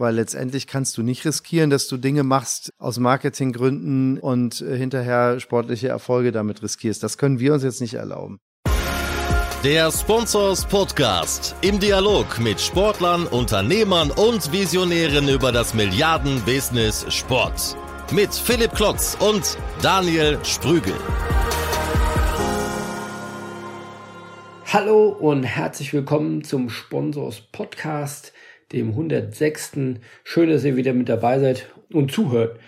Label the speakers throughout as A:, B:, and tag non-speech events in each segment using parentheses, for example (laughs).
A: weil letztendlich kannst du nicht riskieren, dass du Dinge machst aus Marketinggründen und äh, hinterher sportliche Erfolge damit riskierst. Das können wir uns jetzt nicht erlauben.
B: Der Sponsors Podcast im Dialog mit Sportlern, Unternehmern und Visionären über das Milliarden-Business Sport. Mit Philipp Klotz und Daniel Sprügel.
C: Hallo und herzlich willkommen zum Sponsors Podcast, dem 106. Schön, dass ihr wieder mit dabei seid und zuhört.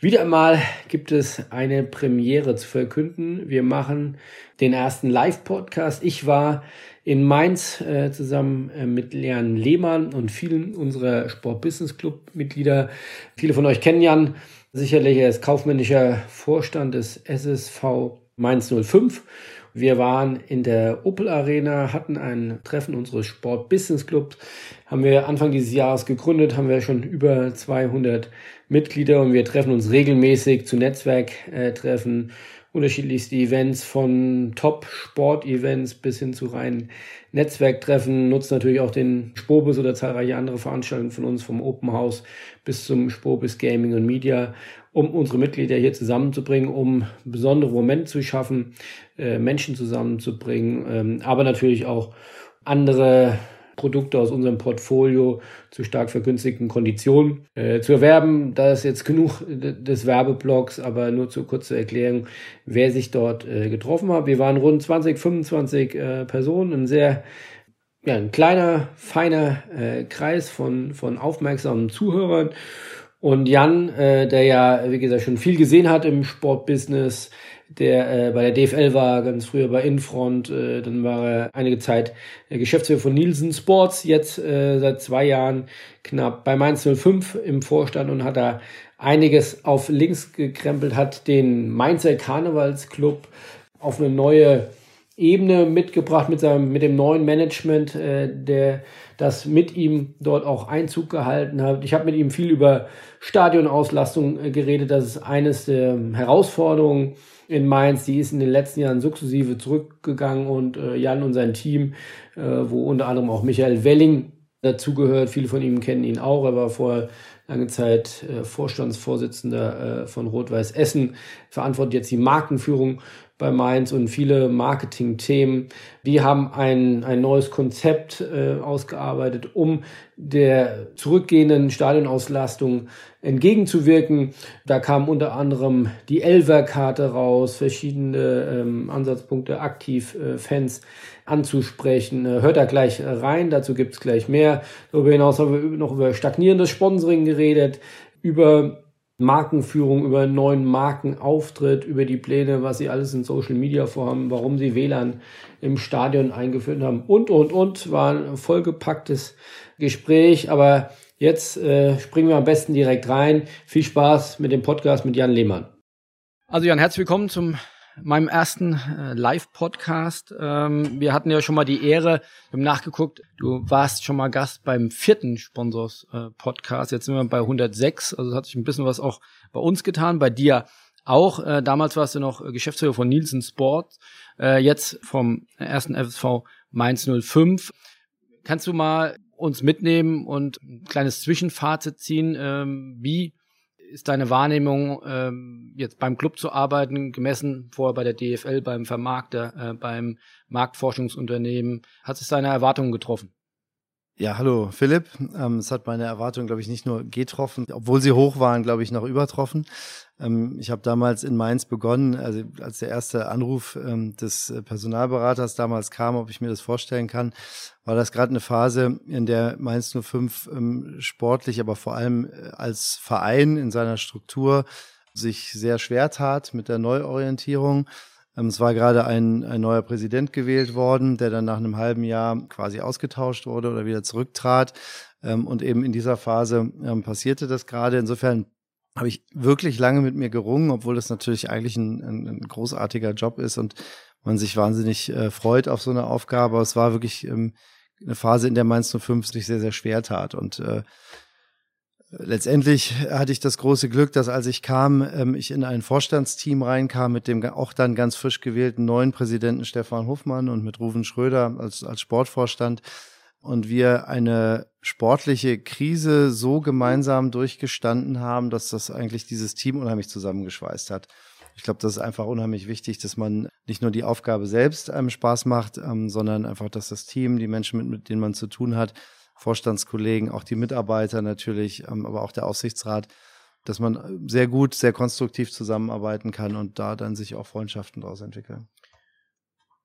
C: Wieder einmal gibt es eine Premiere zu verkünden. Wir machen den ersten Live-Podcast. Ich war in Mainz äh, zusammen äh, mit Leon Lehmann und vielen unserer Sport-Business-Club-Mitglieder. Viele von euch kennen Jan sicherlich. Er ist kaufmännischer Vorstand des SSV Mainz 05 wir waren in der Opel Arena, hatten ein Treffen unseres Sport Business Clubs, haben wir Anfang dieses Jahres gegründet, haben wir schon über 200 Mitglieder und wir treffen uns regelmäßig zu Netzwerktreffen, unterschiedlichste Events von Top-Sport-Events bis hin zu reinen Netzwerktreffen, nutzen natürlich auch den Spobus oder zahlreiche andere Veranstaltungen von uns vom Open House bis zum Spobus Gaming und Media um unsere Mitglieder hier zusammenzubringen, um besondere Momente zu schaffen, äh, Menschen zusammenzubringen, ähm, aber natürlich auch andere Produkte aus unserem Portfolio zu stark vergünstigten Konditionen äh, zu erwerben. Da ist jetzt genug des Werbeblocks, aber nur zu kurzer Erklärung, wer sich dort äh, getroffen hat. Wir waren rund 20, 25 äh, Personen, ein sehr ja, ein kleiner, feiner äh, Kreis von, von aufmerksamen Zuhörern und Jan, äh, der ja, wie gesagt, schon viel gesehen hat im Sportbusiness, der äh, bei der DFL war, ganz früher bei Infront, äh, dann war er einige Zeit äh, Geschäftsführer von Nielsen Sports, jetzt äh, seit zwei Jahren knapp bei Mainz 05 im Vorstand und hat da einiges auf links gekrempelt, hat den Mainzer Karnevalsclub auf eine neue Ebene mitgebracht mit seinem mit dem neuen Management, äh, der das mit ihm dort auch Einzug gehalten hat. Ich habe mit ihm viel über Stadionauslastung äh, geredet. Das ist eines der Herausforderungen in Mainz. Die ist in den letzten Jahren sukzessive zurückgegangen und äh, Jan und sein Team, äh, wo unter anderem auch Michael Welling dazugehört. Viele von ihm kennen ihn auch. Er war vor lange Zeit Vorstandsvorsitzender von Rot-Weiß Essen, verantwortet jetzt die Markenführung bei Mainz und viele Marketing-Themen. Die haben ein, ein neues Konzept äh, ausgearbeitet, um der zurückgehenden Stadionauslastung entgegenzuwirken. Da kam unter anderem die Elver-Karte raus, verschiedene ähm, Ansatzpunkte, aktiv äh, Fans anzusprechen. Äh, hört da gleich rein, dazu gibt's gleich mehr. Darüber hinaus haben wir noch über stagnierendes Sponsoring geredet, über Markenführung, über neuen Markenauftritt, über die Pläne, was sie alles in Social Media vorhaben, warum sie WLAN im Stadion eingeführt haben und, und, und. War ein vollgepacktes Gespräch, aber jetzt äh, springen wir am besten direkt rein. Viel Spaß mit dem Podcast mit Jan Lehmann. Also Jan, herzlich willkommen zum meinem ersten äh, Live-Podcast. Ähm, wir hatten ja schon mal die Ehre, wir haben nachgeguckt, du warst schon mal Gast beim vierten Sponsors-Podcast. Äh, Jetzt sind wir bei 106, also hat sich ein bisschen was auch bei uns getan, bei dir auch. Äh, damals warst du noch Geschäftsführer von Nielsen Sport, äh, jetzt vom ersten FSV Mainz 05. Kannst du mal uns mitnehmen und ein kleines Zwischenfazit ziehen, ähm, wie ist deine Wahrnehmung, ähm, jetzt beim Club zu arbeiten, gemessen vorher bei der DFL, beim Vermarkter, äh, beim Marktforschungsunternehmen? Hat es deine Erwartungen getroffen?
A: Ja, hallo Philipp. Ähm, es hat meine Erwartungen, glaube ich, nicht nur getroffen, obwohl sie hoch waren, glaube ich, noch übertroffen. Ähm, ich habe damals in Mainz begonnen, also als der erste Anruf ähm, des Personalberaters damals kam, ob ich mir das vorstellen kann, war das gerade eine Phase, in der Mainz 05 ähm, sportlich, aber vor allem äh, als Verein in seiner Struktur sich sehr schwer tat mit der Neuorientierung. Ähm, es war gerade ein, ein neuer Präsident gewählt worden, der dann nach einem halben Jahr quasi ausgetauscht wurde oder wieder zurücktrat. Ähm, und eben in dieser Phase ähm, passierte das gerade. Insofern habe ich wirklich lange mit mir gerungen, obwohl das natürlich eigentlich ein, ein, ein großartiger Job ist und man sich wahnsinnig äh, freut auf so eine Aufgabe. Aber es war wirklich eine Phase, in der Mainz 05 sich sehr, sehr schwer tat. Und äh, Letztendlich hatte ich das große Glück, dass als ich kam, ähm, ich in ein Vorstandsteam reinkam mit dem auch dann ganz frisch gewählten neuen Präsidenten Stefan Hofmann und mit Ruven Schröder als, als Sportvorstand. und wir eine sportliche Krise so gemeinsam durchgestanden haben, dass das eigentlich dieses Team unheimlich zusammengeschweißt hat. Ich glaube, das ist einfach unheimlich wichtig, dass man nicht nur die Aufgabe selbst einem Spaß macht, ähm, sondern einfach, dass das Team, die Menschen, mit, mit denen man zu tun hat, Vorstandskollegen, auch die Mitarbeiter natürlich, ähm, aber auch der Aufsichtsrat, dass man sehr gut, sehr konstruktiv zusammenarbeiten kann und da dann sich auch Freundschaften daraus entwickeln.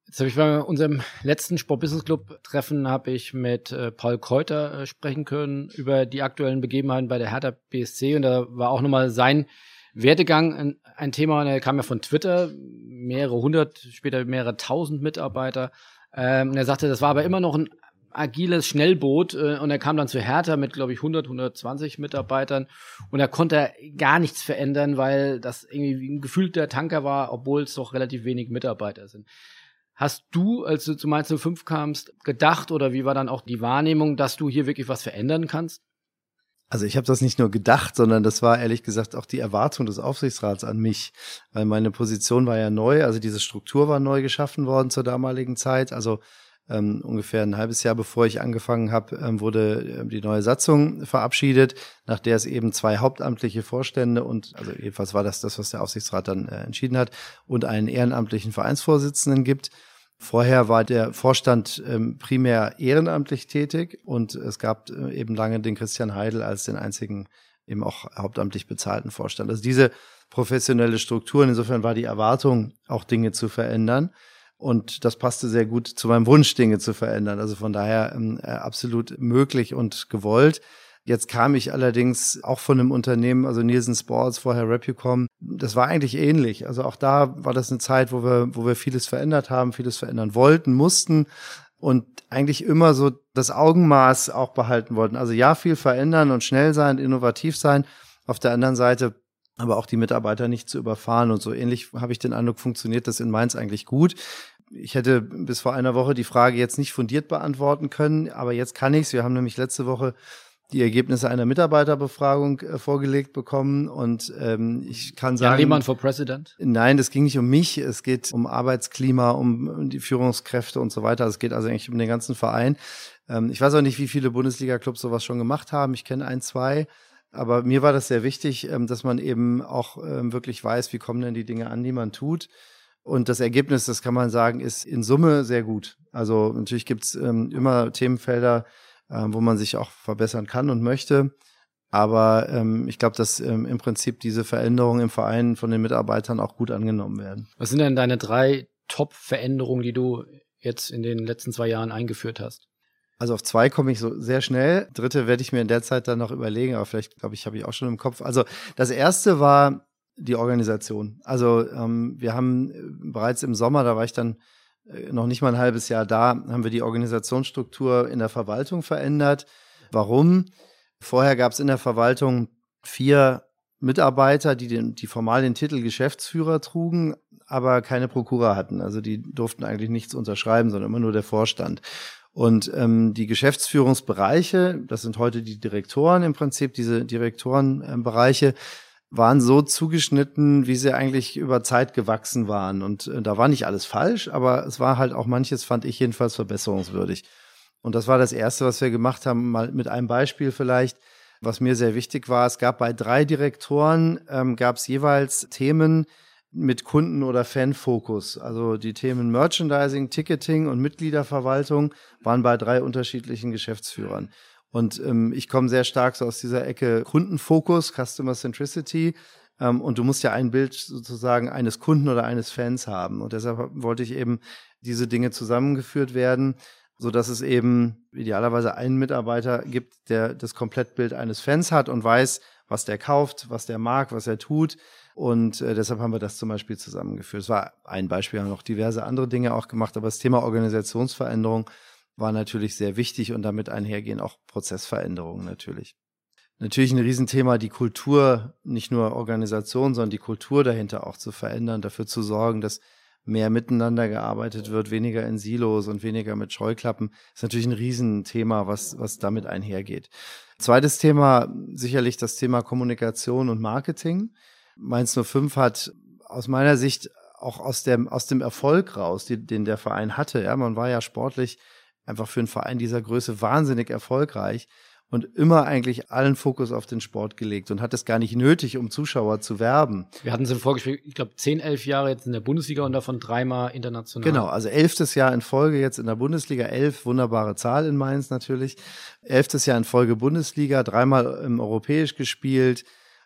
C: Jetzt habe ich bei unserem letzten Sport Business Club Treffen habe ich mit äh, Paul Kräuter äh, sprechen können über die aktuellen Begebenheiten bei der Hertha BSC und da war auch nochmal sein Werdegang ein, Thema, der kam ja von Twitter, mehrere hundert, später mehrere tausend Mitarbeiter. Ähm, er sagte, das war aber immer noch ein agiles Schnellboot äh, und er kam dann zu Hertha mit, glaube ich, 100, 120 Mitarbeitern und er konnte gar nichts verändern, weil das irgendwie ein gefühlter Tanker war, obwohl es doch relativ wenig Mitarbeiter sind. Hast du, als du zu Mainz 05 kamst, gedacht oder wie war dann auch die Wahrnehmung, dass du hier wirklich was verändern kannst?
A: Also ich habe das nicht nur gedacht, sondern das war ehrlich gesagt auch die Erwartung des Aufsichtsrats an mich, weil meine Position war ja neu, also diese Struktur war neu geschaffen worden zur damaligen Zeit. Also ähm, ungefähr ein halbes Jahr bevor ich angefangen habe, ähm, wurde äh, die neue Satzung verabschiedet, nach der es eben zwei hauptamtliche Vorstände und, also jedenfalls war das das, was der Aufsichtsrat dann äh, entschieden hat, und einen ehrenamtlichen Vereinsvorsitzenden gibt. Vorher war der Vorstand ähm, primär ehrenamtlich tätig und es gab äh, eben lange den Christian Heidel als den einzigen eben auch hauptamtlich bezahlten Vorstand. Also diese professionelle Struktur, insofern war die Erwartung, auch Dinge zu verändern. Und das passte sehr gut zu meinem Wunsch, Dinge zu verändern. Also von daher ähm, äh, absolut möglich und gewollt. Jetzt kam ich allerdings auch von einem Unternehmen, also Nielsen Sports, vorher Repucom. Das war eigentlich ähnlich. Also auch da war das eine Zeit, wo wir, wo wir vieles verändert haben, vieles verändern wollten, mussten und eigentlich immer so das Augenmaß auch behalten wollten. Also ja, viel verändern und schnell sein, innovativ sein. Auf der anderen Seite aber auch die Mitarbeiter nicht zu überfahren. Und so ähnlich habe ich den Eindruck, funktioniert das in Mainz eigentlich gut. Ich hätte bis vor einer Woche die Frage jetzt nicht fundiert beantworten können, aber jetzt kann ich's. Wir haben nämlich letzte Woche die Ergebnisse einer Mitarbeiterbefragung äh, vorgelegt bekommen und ähm, ich kann sagen. Ja,
C: jemand for President?
A: Nein, das ging nicht um mich. Es geht um Arbeitsklima, um die Führungskräfte und so weiter. Es geht also eigentlich um den ganzen Verein. Ähm, ich weiß auch nicht, wie viele Bundesliga-Clubs sowas schon gemacht haben. Ich kenne ein, zwei. Aber mir war das sehr wichtig, ähm, dass man eben auch ähm, wirklich weiß, wie kommen denn die Dinge an, die man tut. Und das Ergebnis, das kann man sagen, ist in Summe sehr gut. Also natürlich gibt's ähm, immer Themenfelder, wo man sich auch verbessern kann und möchte. Aber ähm, ich glaube, dass ähm, im Prinzip diese Veränderungen im Verein von den Mitarbeitern auch gut angenommen werden.
C: Was sind denn deine drei Top-Veränderungen, die du jetzt in den letzten zwei Jahren eingeführt hast?
A: Also auf zwei komme ich so sehr schnell. Dritte werde ich mir in der Zeit dann noch überlegen, aber vielleicht, glaube ich, habe ich auch schon im Kopf. Also das erste war die Organisation. Also ähm, wir haben äh, bereits im Sommer, da war ich dann äh, noch nicht mal ein halbes Jahr da, haben wir die Organisationsstruktur in der Verwaltung verändert. Warum? Vorher gab es in der Verwaltung vier Mitarbeiter, die, den, die formal den Titel Geschäftsführer trugen, aber keine Prokura hatten. Also die durften eigentlich nichts unterschreiben, sondern immer nur der Vorstand. Und ähm, die Geschäftsführungsbereiche, das sind heute die Direktoren im Prinzip, diese Direktorenbereiche, waren so zugeschnitten, wie sie eigentlich über Zeit gewachsen waren. Und äh, da war nicht alles falsch, aber es war halt auch manches, fand ich jedenfalls verbesserungswürdig. Und das war das Erste, was wir gemacht haben, mal mit einem Beispiel vielleicht, was mir sehr wichtig war. Es gab bei drei Direktoren, ähm, gab es jeweils Themen mit Kunden- oder Fanfokus. Also die Themen Merchandising, Ticketing und Mitgliederverwaltung waren bei drei unterschiedlichen Geschäftsführern. Und ähm, ich komme sehr stark so aus dieser Ecke Kundenfokus, Customer Centricity. Ähm, und du musst ja ein Bild sozusagen eines Kunden oder eines Fans haben. Und deshalb wollte ich eben diese Dinge zusammengeführt werden, so dass es eben idealerweise einen Mitarbeiter gibt, der das Komplettbild eines Fans hat und weiß, was der kauft, was der mag, was er tut. Und äh, deshalb haben wir das zum Beispiel zusammengeführt. Es war ein Beispiel, haben noch diverse andere Dinge auch gemacht, aber das Thema Organisationsveränderung war natürlich sehr wichtig und damit einhergehen auch Prozessveränderungen natürlich. Natürlich ein Riesenthema, die Kultur, nicht nur Organisation, sondern die Kultur dahinter auch zu verändern, dafür zu sorgen, dass mehr miteinander gearbeitet wird, weniger in Silos und weniger mit Scheuklappen, ist natürlich ein Riesenthema, was, was damit einhergeht. Zweites Thema, sicherlich das Thema Kommunikation und Marketing. Mainz 05 hat aus meiner Sicht auch aus dem, aus dem Erfolg raus, die, den der Verein hatte. Ja, man war ja sportlich einfach für einen Verein dieser Größe wahnsinnig erfolgreich und immer eigentlich allen Fokus auf den Sport gelegt und hat es gar nicht nötig, um Zuschauer zu werben.
C: Wir hatten es im Vorgespräch, ich glaube, zehn, elf Jahre jetzt in der Bundesliga und davon dreimal international.
A: Genau, also elftes Jahr in Folge jetzt in der Bundesliga, elf, wunderbare Zahl in Mainz natürlich. Elftes Jahr in Folge Bundesliga, dreimal im Europäisch gespielt.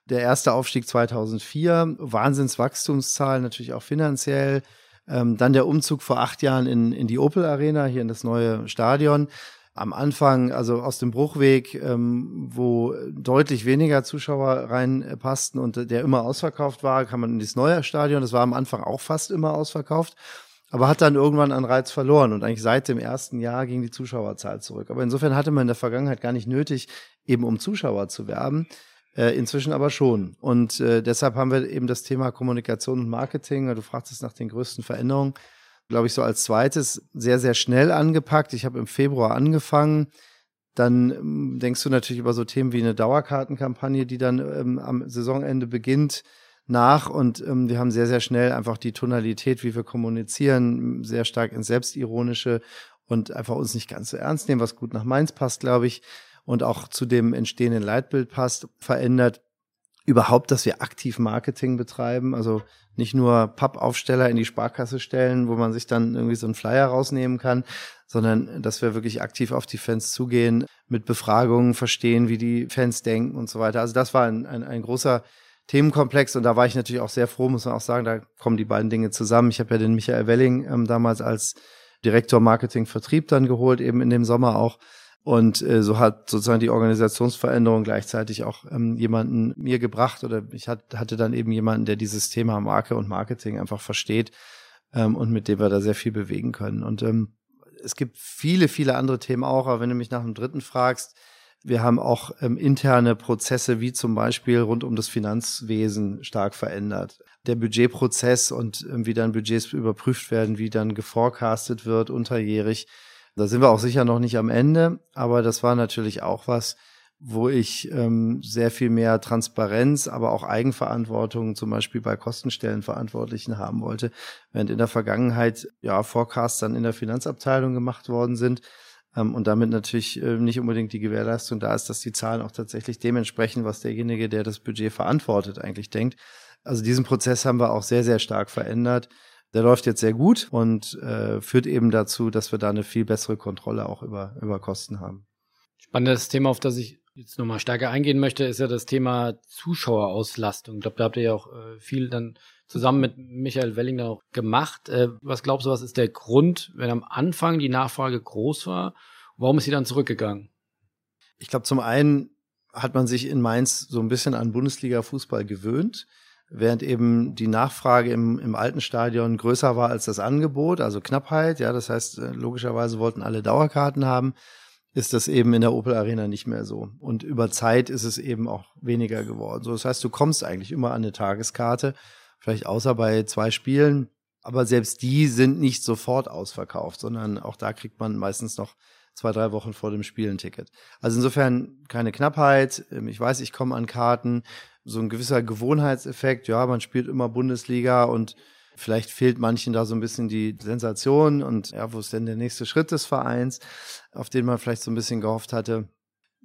A: Der erste Aufstieg 2004, Wahnsinnswachstumszahl, natürlich auch finanziell. Ähm, dann der Umzug vor acht Jahren in, in die Opel Arena, hier in das neue Stadion am Anfang, also aus dem Bruchweg, ähm, wo deutlich weniger Zuschauer reinpassten und der immer ausverkauft war, kam man in das neue Stadion. Das war am Anfang auch fast immer ausverkauft, aber hat dann irgendwann an Reiz verloren. Und eigentlich seit dem ersten Jahr ging die Zuschauerzahl zurück. Aber insofern hatte man in der Vergangenheit gar nicht nötig, eben um Zuschauer zu werben. Äh, inzwischen aber schon. Und äh, deshalb haben wir eben das Thema Kommunikation und Marketing. Du fragtest nach den größten Veränderungen glaube ich, so als zweites sehr, sehr schnell angepackt. Ich habe im Februar angefangen. Dann ähm, denkst du natürlich über so Themen wie eine Dauerkartenkampagne, die dann ähm, am Saisonende beginnt, nach. Und ähm, wir haben sehr, sehr schnell einfach die Tonalität, wie wir kommunizieren, sehr stark ins Selbstironische und einfach uns nicht ganz so ernst nehmen, was gut nach Mainz passt, glaube ich, und auch zu dem entstehenden Leitbild passt, verändert überhaupt, dass wir aktiv Marketing betreiben, also nicht nur Pappaufsteller in die Sparkasse stellen, wo man sich dann irgendwie so einen Flyer rausnehmen kann, sondern dass wir wirklich aktiv auf die Fans zugehen, mit Befragungen verstehen, wie die Fans denken und so weiter. Also das war ein, ein, ein großer Themenkomplex und da war ich natürlich auch sehr froh, muss man auch sagen, da kommen die beiden Dinge zusammen. Ich habe ja den Michael Welling ähm, damals als Direktor Marketing Vertrieb dann geholt, eben in dem Sommer auch und äh, so hat sozusagen die Organisationsveränderung gleichzeitig auch ähm, jemanden mir gebracht oder ich hat, hatte dann eben jemanden, der dieses Thema Marke und Marketing einfach versteht ähm, und mit dem wir da sehr viel bewegen können. Und ähm, es gibt viele, viele andere Themen auch, aber wenn du mich nach dem dritten fragst, wir haben auch ähm, interne Prozesse wie zum Beispiel rund um das Finanzwesen stark verändert. Der Budgetprozess und ähm, wie dann Budgets überprüft werden, wie dann geforecastet wird unterjährig da sind wir auch sicher noch nicht am Ende, aber das war natürlich auch was, wo ich ähm, sehr viel mehr Transparenz, aber auch Eigenverantwortung zum Beispiel bei Kostenstellenverantwortlichen haben wollte, während in der Vergangenheit ja Forecasts dann in der Finanzabteilung gemacht worden sind ähm, und damit natürlich äh, nicht unbedingt die Gewährleistung da ist, dass die Zahlen auch tatsächlich dementsprechend, was derjenige, der das Budget verantwortet, eigentlich denkt. Also diesen Prozess haben wir auch sehr, sehr stark verändert. Der läuft jetzt sehr gut und äh, führt eben dazu, dass wir da eine viel bessere Kontrolle auch über, über Kosten haben.
C: Spannendes Thema, auf das ich jetzt nochmal stärker eingehen möchte, ist ja das Thema Zuschauerauslastung. Ich glaube, da habt ihr ja auch äh, viel dann zusammen mit Michael Welling dann auch gemacht. Äh, was glaubst du, was ist der Grund, wenn am Anfang die Nachfrage groß war? Warum ist sie dann zurückgegangen?
A: Ich glaube, zum einen hat man sich in Mainz so ein bisschen an Bundesliga-Fußball gewöhnt während eben die Nachfrage im, im alten Stadion größer war als das Angebot, also Knappheit, ja, das heißt, äh, logischerweise wollten alle Dauerkarten haben, ist das eben in der Opel Arena nicht mehr so. Und über Zeit ist es eben auch weniger geworden. So, das heißt, du kommst eigentlich immer an eine Tageskarte, vielleicht außer bei zwei Spielen, aber selbst die sind nicht sofort ausverkauft, sondern auch da kriegt man meistens noch zwei, drei Wochen vor dem Spiel Ticket. Also insofern keine Knappheit. Ähm, ich weiß, ich komme an Karten so ein gewisser Gewohnheitseffekt. Ja, man spielt immer Bundesliga und vielleicht fehlt manchen da so ein bisschen die Sensation und ja, wo ist denn der nächste Schritt des Vereins, auf den man vielleicht so ein bisschen gehofft hatte.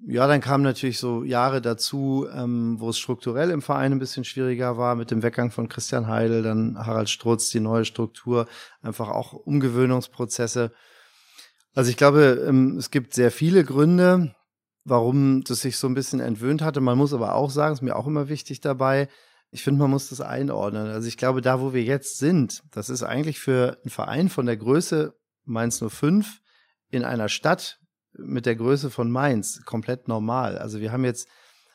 A: Ja, dann kamen natürlich so Jahre dazu, ähm, wo es strukturell im Verein ein bisschen schwieriger war, mit dem Weggang von Christian Heidel, dann Harald Strutz, die neue Struktur, einfach auch Umgewöhnungsprozesse. Also ich glaube, ähm, es gibt sehr viele Gründe warum das sich so ein bisschen entwöhnt hatte. Man muss aber auch sagen, ist mir auch immer wichtig dabei, ich finde, man muss das einordnen. Also ich glaube, da, wo wir jetzt sind, das ist eigentlich für einen Verein von der Größe Mainz 05 in einer Stadt mit der Größe von Mainz komplett normal. Also wir haben jetzt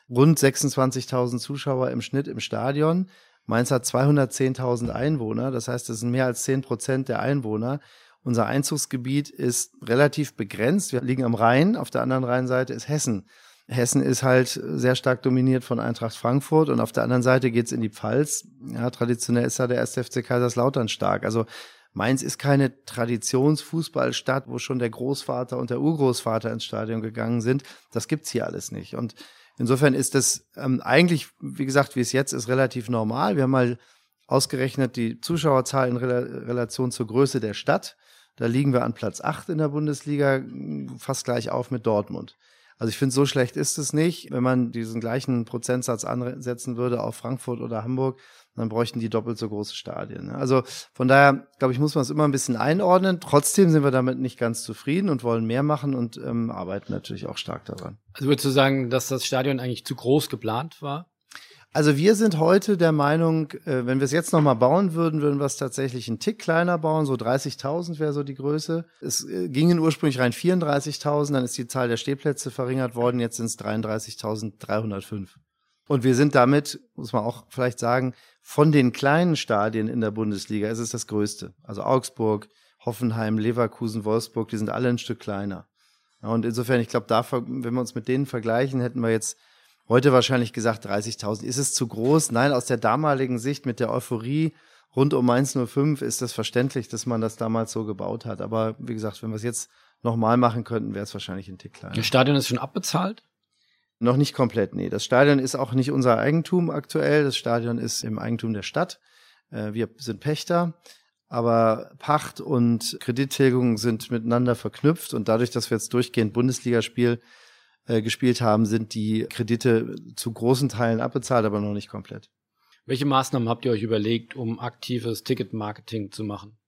A: rund 26.000 Zuschauer im Schnitt im Stadion. Mainz hat 210.000 Einwohner. Das heißt, das sind mehr als 10 Prozent der Einwohner. Unser Einzugsgebiet ist relativ begrenzt. Wir liegen am Rhein, auf der anderen Rheinseite ist Hessen. Hessen ist halt sehr stark dominiert von Eintracht Frankfurt und auf der anderen Seite geht's in die Pfalz. Ja, traditionell ist da der 1. FC Kaiserslautern stark. Also Mainz ist keine Traditionsfußballstadt, wo schon der Großvater und der Urgroßvater ins Stadion gegangen sind. Das gibt's hier alles nicht. Und insofern ist das ähm, eigentlich, wie gesagt, wie es jetzt ist, relativ normal. Wir haben mal ausgerechnet die Zuschauerzahl in Rel Relation zur Größe der Stadt. Da liegen wir an Platz 8 in der Bundesliga, fast gleich auf mit Dortmund. Also ich finde, so schlecht ist es nicht. Wenn man diesen gleichen Prozentsatz ansetzen würde auf Frankfurt oder Hamburg, dann bräuchten die doppelt so große Stadien. Ne? Also von daher, glaube ich, muss man es immer ein bisschen einordnen. Trotzdem sind wir damit nicht ganz zufrieden und wollen mehr machen und ähm, arbeiten natürlich auch stark daran.
C: Also würdest du sagen, dass das Stadion eigentlich zu groß geplant war?
A: Also wir sind heute der Meinung, äh, wenn wir es jetzt nochmal bauen würden, würden wir es tatsächlich einen Tick kleiner bauen. So 30.000 wäre so die Größe. Es äh, gingen ursprünglich rein 34.000, dann ist die Zahl der Stehplätze verringert worden. Jetzt sind es 33.305. Und wir sind damit, muss man auch vielleicht sagen, von den kleinen Stadien in der Bundesliga ist es das größte. Also Augsburg, Hoffenheim, Leverkusen, Wolfsburg, die sind alle ein Stück kleiner. und insofern, ich glaube, da, wenn wir uns mit denen vergleichen, hätten wir jetzt heute wahrscheinlich gesagt 30.000. Ist es zu groß? Nein, aus der damaligen Sicht mit der Euphorie rund um 1.05 ist das verständlich, dass man das damals so gebaut hat. Aber wie gesagt, wenn wir es jetzt nochmal machen könnten, wäre es wahrscheinlich ein Tick kleiner.
C: Das Stadion ist schon abbezahlt?
A: Noch nicht komplett, nee. Das Stadion ist auch nicht unser Eigentum aktuell. Das Stadion ist im Eigentum der Stadt. Äh, wir sind Pächter, aber Pacht und Kredittilgung sind miteinander verknüpft und dadurch, dass wir jetzt durchgehend Bundesligaspiel äh, gespielt haben, sind die Kredite zu großen Teilen abbezahlt, aber noch nicht komplett.
C: Welche Maßnahmen habt ihr euch überlegt, um aktives Ticketmarketing zu machen?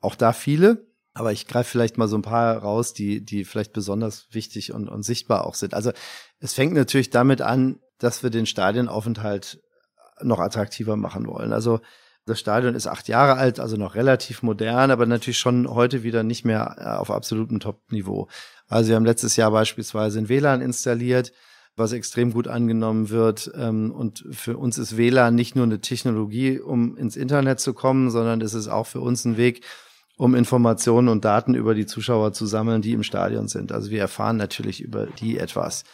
A: Auch da viele. Aber ich greife vielleicht mal so ein paar raus, die, die vielleicht besonders wichtig und, und sichtbar auch sind. Also es fängt natürlich damit an, dass wir den Stadionaufenthalt noch attraktiver machen wollen. Also das Stadion ist acht Jahre alt, also noch relativ modern, aber natürlich schon heute wieder nicht mehr äh, auf absolutem Top-Niveau. Also wir haben letztes Jahr beispielsweise ein WLAN installiert, was extrem gut angenommen wird. Ähm, und für uns ist WLAN nicht nur eine Technologie, um ins Internet zu kommen, sondern es ist auch für uns ein Weg, um Informationen und Daten über die Zuschauer zu sammeln, die im Stadion sind. Also wir erfahren natürlich über die etwas.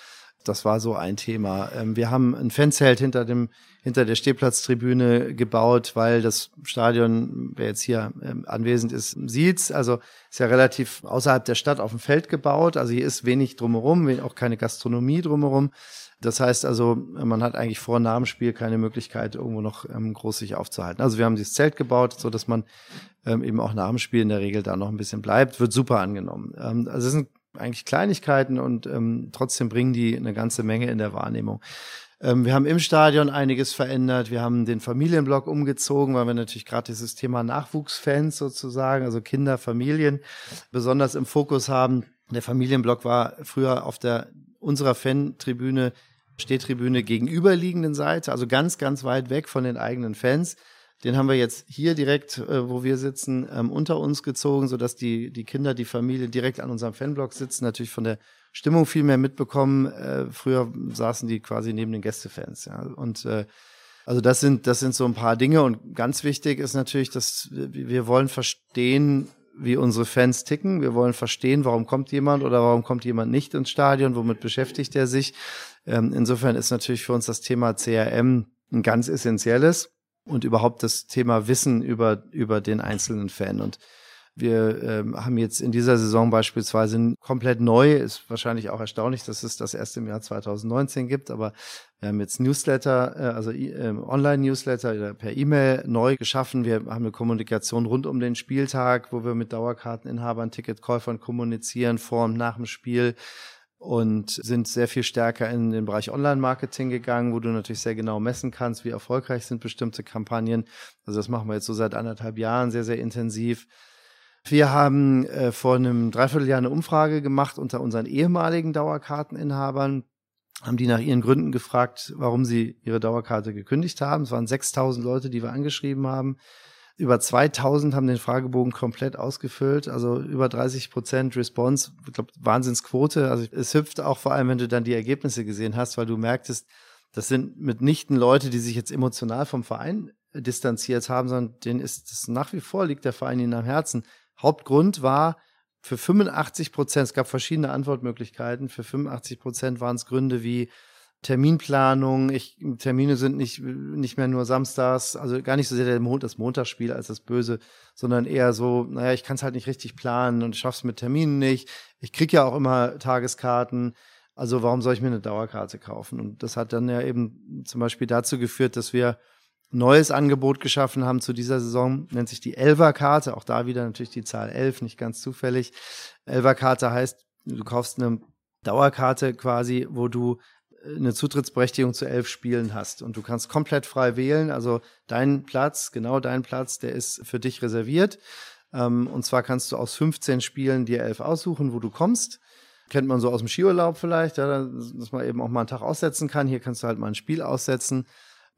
A: Das war so ein Thema. Ähm, wir haben ein Fanzelt hinter dem, hinter der Stehplatztribüne gebaut, weil das Stadion, wer jetzt hier ähm, anwesend ist, sieht's. Also ist ja relativ außerhalb der Stadt auf dem Feld gebaut. Also hier ist wenig drumherum, auch keine Gastronomie drumherum. Das heißt also, man hat eigentlich vor und nach dem Spiel keine Möglichkeit, irgendwo noch ähm, groß sich aufzuhalten. Also wir haben dieses Zelt gebaut, so dass man eben auch nach dem Spiel in der Regel da noch ein bisschen bleibt. Wird super angenommen. Also es sind eigentlich Kleinigkeiten und ähm, trotzdem bringen die eine ganze Menge in der Wahrnehmung. Ähm, wir haben im Stadion einiges verändert. Wir haben den Familienblock umgezogen, weil wir natürlich gerade dieses Thema Nachwuchsfans sozusagen, also Kinder, Familien, besonders im Fokus haben. Der Familienblock war früher auf der unserer Fantribüne Stehtribüne gegenüberliegenden Seite, also ganz, ganz weit weg von den eigenen Fans. Den haben wir jetzt hier direkt, äh, wo wir sitzen, ähm, unter uns gezogen, sodass die, die Kinder, die Familie direkt an unserem Fanblock sitzen, natürlich von der Stimmung viel mehr mitbekommen. Äh, früher saßen die quasi neben den Gästefans. Ja. Und äh, also das sind, das sind so ein paar Dinge. Und ganz wichtig ist natürlich, dass wir wollen verstehen, wie unsere Fans ticken. Wir wollen verstehen, warum kommt jemand oder warum kommt jemand nicht ins Stadion, womit beschäftigt er sich. Ähm, insofern ist natürlich für uns das Thema CRM ein ganz essentielles und überhaupt das Thema Wissen über, über den einzelnen Fan. Und wir ähm, haben jetzt in dieser Saison beispielsweise komplett neu, ist wahrscheinlich auch erstaunlich, dass es das erst im Jahr 2019 gibt, aber wir haben jetzt Newsletter, äh, also äh, Online-Newsletter per E-Mail neu geschaffen. Wir haben eine Kommunikation rund um den Spieltag, wo wir mit Dauerkarteninhabern, Ticketkäufern kommunizieren, vor und nach dem Spiel und sind sehr viel stärker in den Bereich Online-Marketing gegangen, wo du natürlich sehr genau messen kannst, wie erfolgreich sind bestimmte Kampagnen. Also das machen wir jetzt so seit anderthalb Jahren sehr, sehr intensiv. Wir haben äh, vor einem Dreivierteljahr eine Umfrage gemacht unter unseren ehemaligen Dauerkarteninhabern, haben die nach ihren Gründen gefragt, warum sie ihre Dauerkarte gekündigt haben. Es waren 6000 Leute, die wir angeschrieben haben. Über 2000 haben den Fragebogen komplett ausgefüllt, also über 30 Prozent Response, ich glaube, Wahnsinnsquote. Also es hüpft auch vor allem, wenn du dann die Ergebnisse gesehen hast, weil du merktest, das sind mitnichten Leute, die sich jetzt emotional vom Verein distanziert haben, sondern denen ist das nach wie vor liegt der Verein ihnen am Herzen. Hauptgrund war für 85 Prozent, es gab verschiedene Antwortmöglichkeiten, für 85 Prozent waren es Gründe wie Terminplanung, ich, Termine sind nicht, nicht mehr nur samstags, also gar nicht so sehr der Mond, das Montagsspiel als das Böse, sondern eher so, naja, ich kann es halt nicht richtig planen und schaff's mit Terminen nicht. Ich krieg ja auch immer Tageskarten. Also warum soll ich mir eine Dauerkarte kaufen? Und das hat dann ja eben zum Beispiel dazu geführt, dass wir neues Angebot geschaffen haben zu dieser Saison, nennt sich die Elva-Karte. Auch da wieder natürlich die Zahl 11, nicht ganz zufällig. Elva-Karte heißt, du kaufst eine Dauerkarte quasi, wo du eine Zutrittsberechtigung zu elf Spielen hast. Und du kannst komplett frei wählen. Also dein Platz, genau dein Platz, der ist für dich reserviert. Ähm, und zwar kannst du aus 15 Spielen dir elf aussuchen, wo du kommst. Kennt man so aus dem Skiurlaub vielleicht, ja, dass man eben auch mal einen Tag aussetzen kann. Hier kannst du halt mal ein Spiel aussetzen.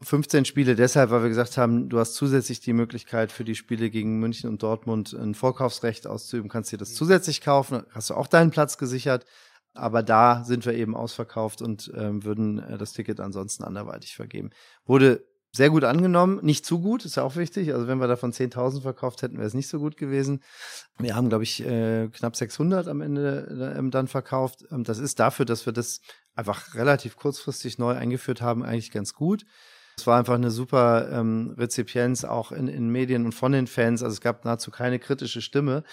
A: 15 Spiele deshalb, weil wir gesagt haben, du hast zusätzlich die Möglichkeit für die Spiele gegen München und Dortmund ein Vorkaufsrecht auszuüben, kannst dir das zusätzlich kaufen, hast du auch deinen Platz gesichert. Aber da sind wir eben ausverkauft und ähm, würden äh, das Ticket ansonsten anderweitig vergeben. Wurde sehr gut angenommen, nicht zu gut, ist ja auch wichtig. Also wenn wir davon 10.000 verkauft hätten, wäre es nicht so gut gewesen. Wir haben, glaube ich, äh, knapp 600 am Ende äh, dann verkauft. Ähm, das ist dafür, dass wir das einfach relativ kurzfristig neu eingeführt haben, eigentlich ganz gut. Es war einfach eine super ähm, Rezipienz auch in, in Medien und von den Fans. Also es gab nahezu keine kritische Stimme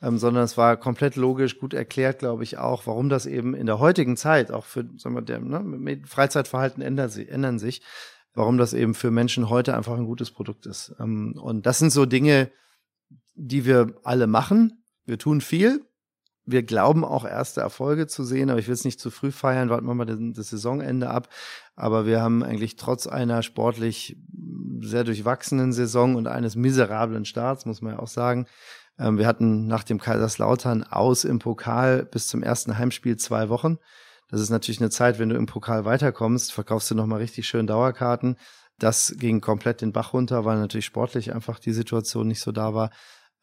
A: ähm, sondern es war komplett logisch, gut erklärt, glaube ich, auch, warum das eben in der heutigen Zeit, auch für, sagen wir, der, ne, Freizeitverhalten ändern, sich, ändern sich, warum das eben für Menschen heute einfach ein gutes Produkt ist. Ähm, und das sind so Dinge, die wir alle machen. Wir tun viel. Wir glauben auch erste Erfolge zu sehen, aber ich will es nicht zu früh feiern, warten wir mal das Saisonende ab. Aber wir haben eigentlich trotz einer sportlich sehr durchwachsenen Saison und eines miserablen Starts, muss man ja auch sagen, wir hatten nach dem Kaiserslautern aus im Pokal bis zum ersten Heimspiel zwei Wochen. Das ist natürlich eine Zeit, wenn du im Pokal weiterkommst, verkaufst du nochmal richtig schön Dauerkarten. Das ging komplett den Bach runter, weil natürlich sportlich einfach die Situation nicht so da war.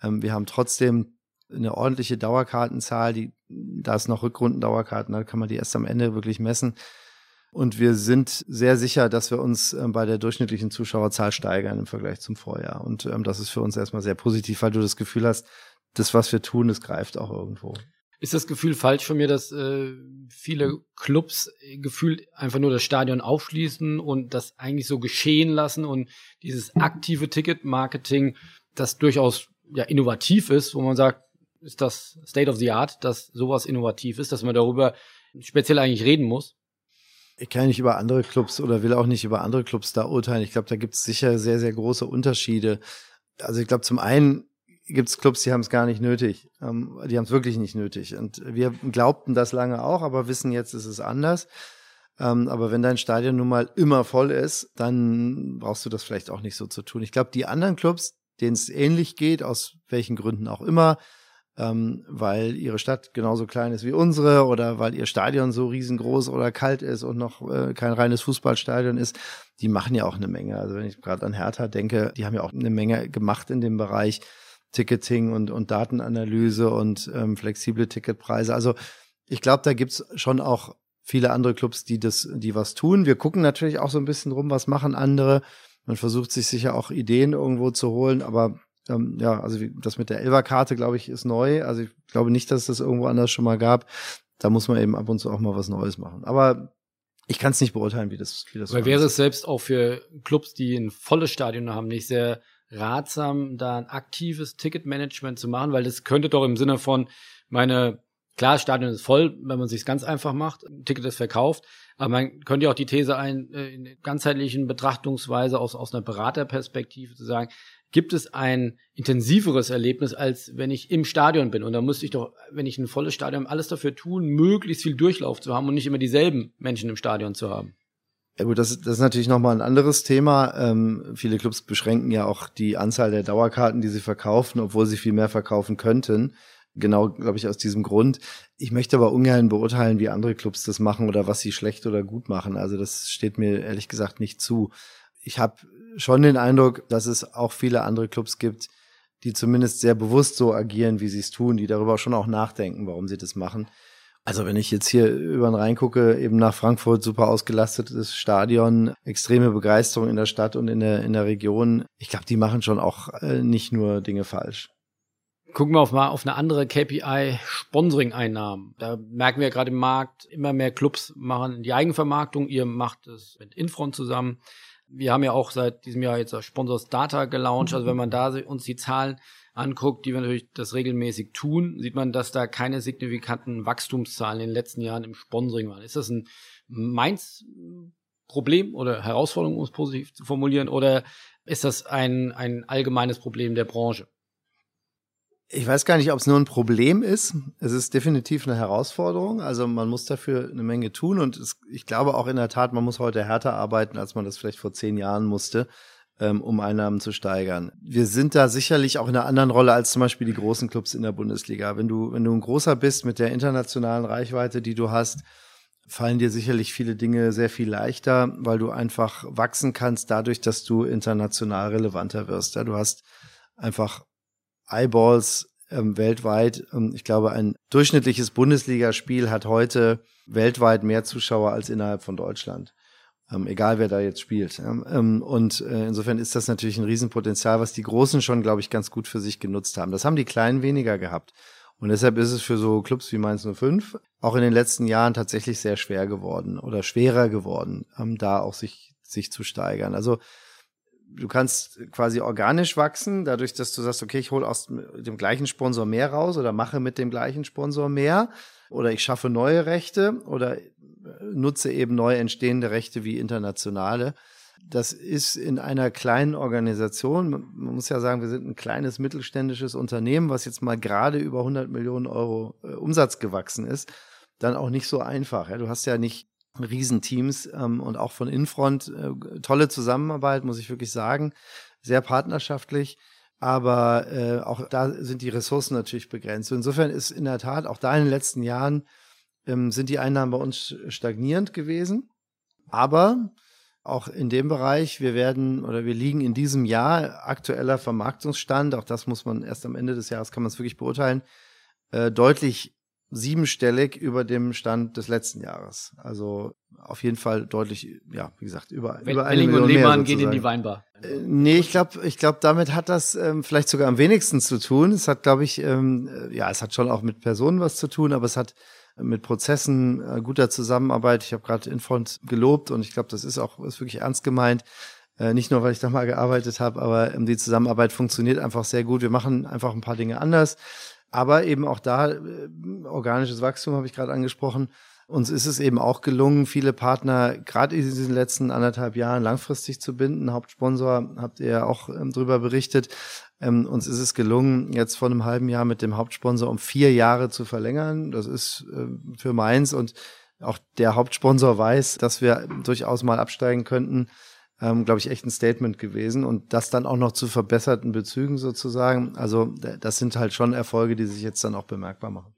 A: Ähm, wir haben trotzdem eine ordentliche Dauerkartenzahl, die, da ist noch Rückrundendauerkarten, da kann man die erst am Ende wirklich messen. Und wir sind sehr sicher, dass wir uns äh, bei der durchschnittlichen Zuschauerzahl steigern im Vergleich zum Vorjahr. Und ähm, das ist für uns erstmal sehr positiv, weil du das Gefühl hast, das, was wir tun, das greift auch irgendwo.
D: Ist das Gefühl falsch von mir, dass äh, viele Clubs äh, gefühlt einfach nur das Stadion aufschließen und das eigentlich so geschehen lassen und dieses aktive Ticket-Marketing, das durchaus ja innovativ ist, wo man sagt, ist das State of the Art, dass sowas innovativ ist, dass man darüber speziell eigentlich reden muss?
A: Ich kann nicht über andere Clubs oder will auch nicht über andere Clubs da urteilen. Ich glaube, da gibt es sicher sehr, sehr große Unterschiede. Also ich glaube, zum einen gibt es Clubs, die haben es gar nicht nötig. Ähm, die haben es wirklich nicht nötig. Und wir glaubten das lange auch, aber wissen jetzt, ist es anders. Ähm, aber wenn dein Stadion nun mal immer voll ist, dann brauchst du das vielleicht auch nicht so zu tun. Ich glaube, die anderen Clubs, denen es ähnlich geht, aus welchen Gründen auch immer, ähm, weil ihre Stadt genauso klein ist wie unsere oder weil ihr Stadion so riesengroß oder kalt ist und noch äh, kein reines Fußballstadion ist, die machen ja auch eine Menge. Also wenn ich gerade an Hertha denke, die haben ja auch eine Menge gemacht in dem Bereich Ticketing und, und Datenanalyse und ähm, flexible Ticketpreise. Also ich glaube, da gibt's schon auch viele andere Clubs, die das, die was tun. Wir gucken natürlich auch so ein bisschen rum, was machen andere. Man versucht sich sicher auch Ideen irgendwo zu holen, aber ähm, ja, also das mit der Elva-Karte, glaube ich, ist neu. Also ich glaube nicht, dass es das irgendwo anders schon mal gab. Da muss man eben ab und zu auch mal was Neues machen. Aber ich kann es nicht beurteilen, wie das, wie das
D: Weil wäre es selbst auch für Clubs, die ein volles Stadion haben, nicht sehr ratsam, da ein aktives Ticketmanagement zu machen, weil das könnte doch im Sinne von meine Klar, Stadion ist voll, wenn man sich ganz einfach macht, ein Ticket ist verkauft, aber man könnte ja auch die These ein, äh, in ganzheitlichen Betrachtungsweise aus, aus einer Beraterperspektive zu sagen, gibt es ein intensiveres Erlebnis, als wenn ich im Stadion bin. Und da müsste ich doch, wenn ich ein volles Stadion alles dafür tun, möglichst viel Durchlauf zu haben und nicht immer dieselben Menschen im Stadion zu haben.
A: Ja gut, das, das ist natürlich nochmal ein anderes Thema. Ähm, viele Clubs beschränken ja auch die Anzahl der Dauerkarten, die sie verkaufen, obwohl sie viel mehr verkaufen könnten. Genau, glaube ich, aus diesem Grund. Ich möchte aber ungern beurteilen, wie andere Clubs das machen oder was sie schlecht oder gut machen. Also das steht mir ehrlich gesagt nicht zu. Ich habe schon den Eindruck, dass es auch viele andere Clubs gibt, die zumindest sehr bewusst so agieren, wie sie es tun, die darüber schon auch nachdenken, warum sie das machen. Also wenn ich jetzt hier über den Rhein gucke, eben nach Frankfurt, super ausgelastetes Stadion, extreme Begeisterung in der Stadt und in der, in der Region. Ich glaube, die machen schon auch äh, nicht nur Dinge falsch.
D: Gucken wir auf mal auf eine andere KPI, Sponsoring-Einnahmen. Da merken wir gerade im Markt, immer mehr Clubs machen die Eigenvermarktung. Ihr macht es mit Infront zusammen. Wir haben ja auch seit diesem Jahr jetzt Sponsors Data gelauncht. Also wenn man da uns die Zahlen anguckt, die wir natürlich das regelmäßig tun, sieht man, dass da keine signifikanten Wachstumszahlen in den letzten Jahren im Sponsoring waren. Ist das ein Mainz
C: Problem oder Herausforderung, um es positiv zu formulieren, oder ist das ein, ein allgemeines Problem der Branche?
A: Ich weiß gar nicht, ob es nur ein Problem ist. Es ist definitiv eine Herausforderung. Also man muss dafür eine Menge tun und es, ich glaube auch in der Tat, man muss heute härter arbeiten, als man das vielleicht vor zehn Jahren musste, ähm, um Einnahmen zu steigern. Wir sind da sicherlich auch in einer anderen Rolle als zum Beispiel die großen Clubs in der Bundesliga. Wenn du, wenn du ein großer bist mit der internationalen Reichweite, die du hast, fallen dir sicherlich viele Dinge sehr viel leichter, weil du einfach wachsen kannst dadurch, dass du international relevanter wirst. Ja, du hast einfach Eyeballs ähm, weltweit. Ähm, ich glaube, ein durchschnittliches Bundesligaspiel hat heute weltweit mehr Zuschauer als innerhalb von Deutschland. Ähm, egal wer da jetzt spielt. Ähm, und äh, insofern ist das natürlich ein Riesenpotenzial, was die Großen schon, glaube ich, ganz gut für sich genutzt haben. Das haben die Kleinen weniger gehabt. Und deshalb ist es für so Clubs wie Mainz 05 auch in den letzten Jahren tatsächlich sehr schwer geworden oder schwerer geworden, ähm, da auch sich, sich zu steigern. Also du kannst quasi organisch wachsen, dadurch, dass du sagst, okay, ich hole aus dem gleichen Sponsor mehr raus oder mache mit dem gleichen Sponsor mehr oder ich schaffe neue Rechte oder nutze eben neu entstehende Rechte wie internationale. Das ist in einer kleinen Organisation, man muss ja sagen, wir sind ein kleines mittelständisches Unternehmen, was jetzt mal gerade über 100 Millionen Euro äh, Umsatz gewachsen ist, dann auch nicht so einfach. Du hast ja nicht Riesenteams ähm, und auch von Infront äh, tolle Zusammenarbeit, muss ich wirklich sagen, sehr partnerschaftlich. Aber äh, auch da sind die Ressourcen natürlich begrenzt. Insofern ist in der Tat auch da in den letzten Jahren ähm, sind die Einnahmen bei uns stagnierend gewesen. Aber auch in dem Bereich, wir werden oder wir liegen in diesem Jahr aktueller Vermarktungsstand, auch das muss man erst am Ende des Jahres kann man es wirklich beurteilen, äh, deutlich siebenstellig über dem Stand des letzten Jahres. Also auf jeden Fall deutlich, ja, wie gesagt, über,
C: Wel
A: über
C: eine Welling Million und Lehmann gehen in die Weinbar.
A: Äh, nee, ich glaube, ich glaube, damit hat das ähm, vielleicht sogar am wenigsten zu tun. Es hat, glaube ich, ähm, äh, ja, es hat schon auch mit Personen was zu tun, aber es hat mit Prozessen, äh, guter Zusammenarbeit. Ich habe gerade Infront gelobt und ich glaube, das ist auch ist wirklich ernst gemeint. Äh, nicht nur, weil ich da mal gearbeitet habe, aber ähm, die Zusammenarbeit funktioniert einfach sehr gut. Wir machen einfach ein paar Dinge anders. Aber eben auch da, äh, organisches Wachstum habe ich gerade angesprochen. Uns ist es eben auch gelungen, viele Partner gerade in diesen letzten anderthalb Jahren langfristig zu binden. Hauptsponsor habt ihr ja auch ähm, drüber berichtet. Ähm, uns ist es gelungen, jetzt vor einem halben Jahr mit dem Hauptsponsor um vier Jahre zu verlängern. Das ist äh, für Mainz und auch der Hauptsponsor weiß, dass wir durchaus mal absteigen könnten. Ähm, glaube ich, echt ein Statement gewesen und das dann auch noch zu verbesserten Bezügen sozusagen. Also das sind halt schon Erfolge, die sich jetzt dann auch bemerkbar machen.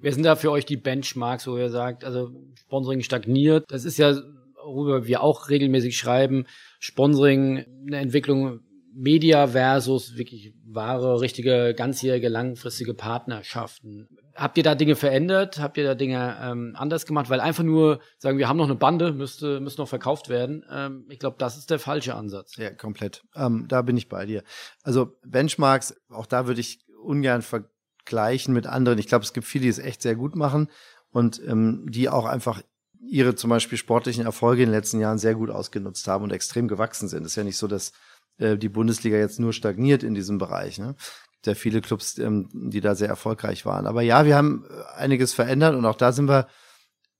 C: Wer sind da für euch die Benchmarks, wo ihr sagt, also Sponsoring stagniert? Das ist ja, worüber wir auch regelmäßig schreiben, Sponsoring, eine Entwicklung Media versus wirklich wahre, richtige, ganzjährige, langfristige Partnerschaften. Habt ihr da Dinge verändert? Habt ihr da Dinge ähm, anders gemacht? Weil einfach nur sagen, wir haben noch eine Bande, müsste, müsste noch verkauft werden. Ähm, ich glaube, das ist der falsche Ansatz.
A: Ja, komplett. Ähm, da bin ich bei dir. Also Benchmarks, auch da würde ich ungern vergleichen mit anderen. Ich glaube, es gibt viele, die es echt sehr gut machen und ähm, die auch einfach ihre zum Beispiel sportlichen Erfolge in den letzten Jahren sehr gut ausgenutzt haben und extrem gewachsen sind. Es ist ja nicht so, dass äh, die Bundesliga jetzt nur stagniert in diesem Bereich. Ne? Ja viele Clubs, ähm, die da sehr erfolgreich waren. Aber ja, wir haben äh, einiges verändert und auch da sind wir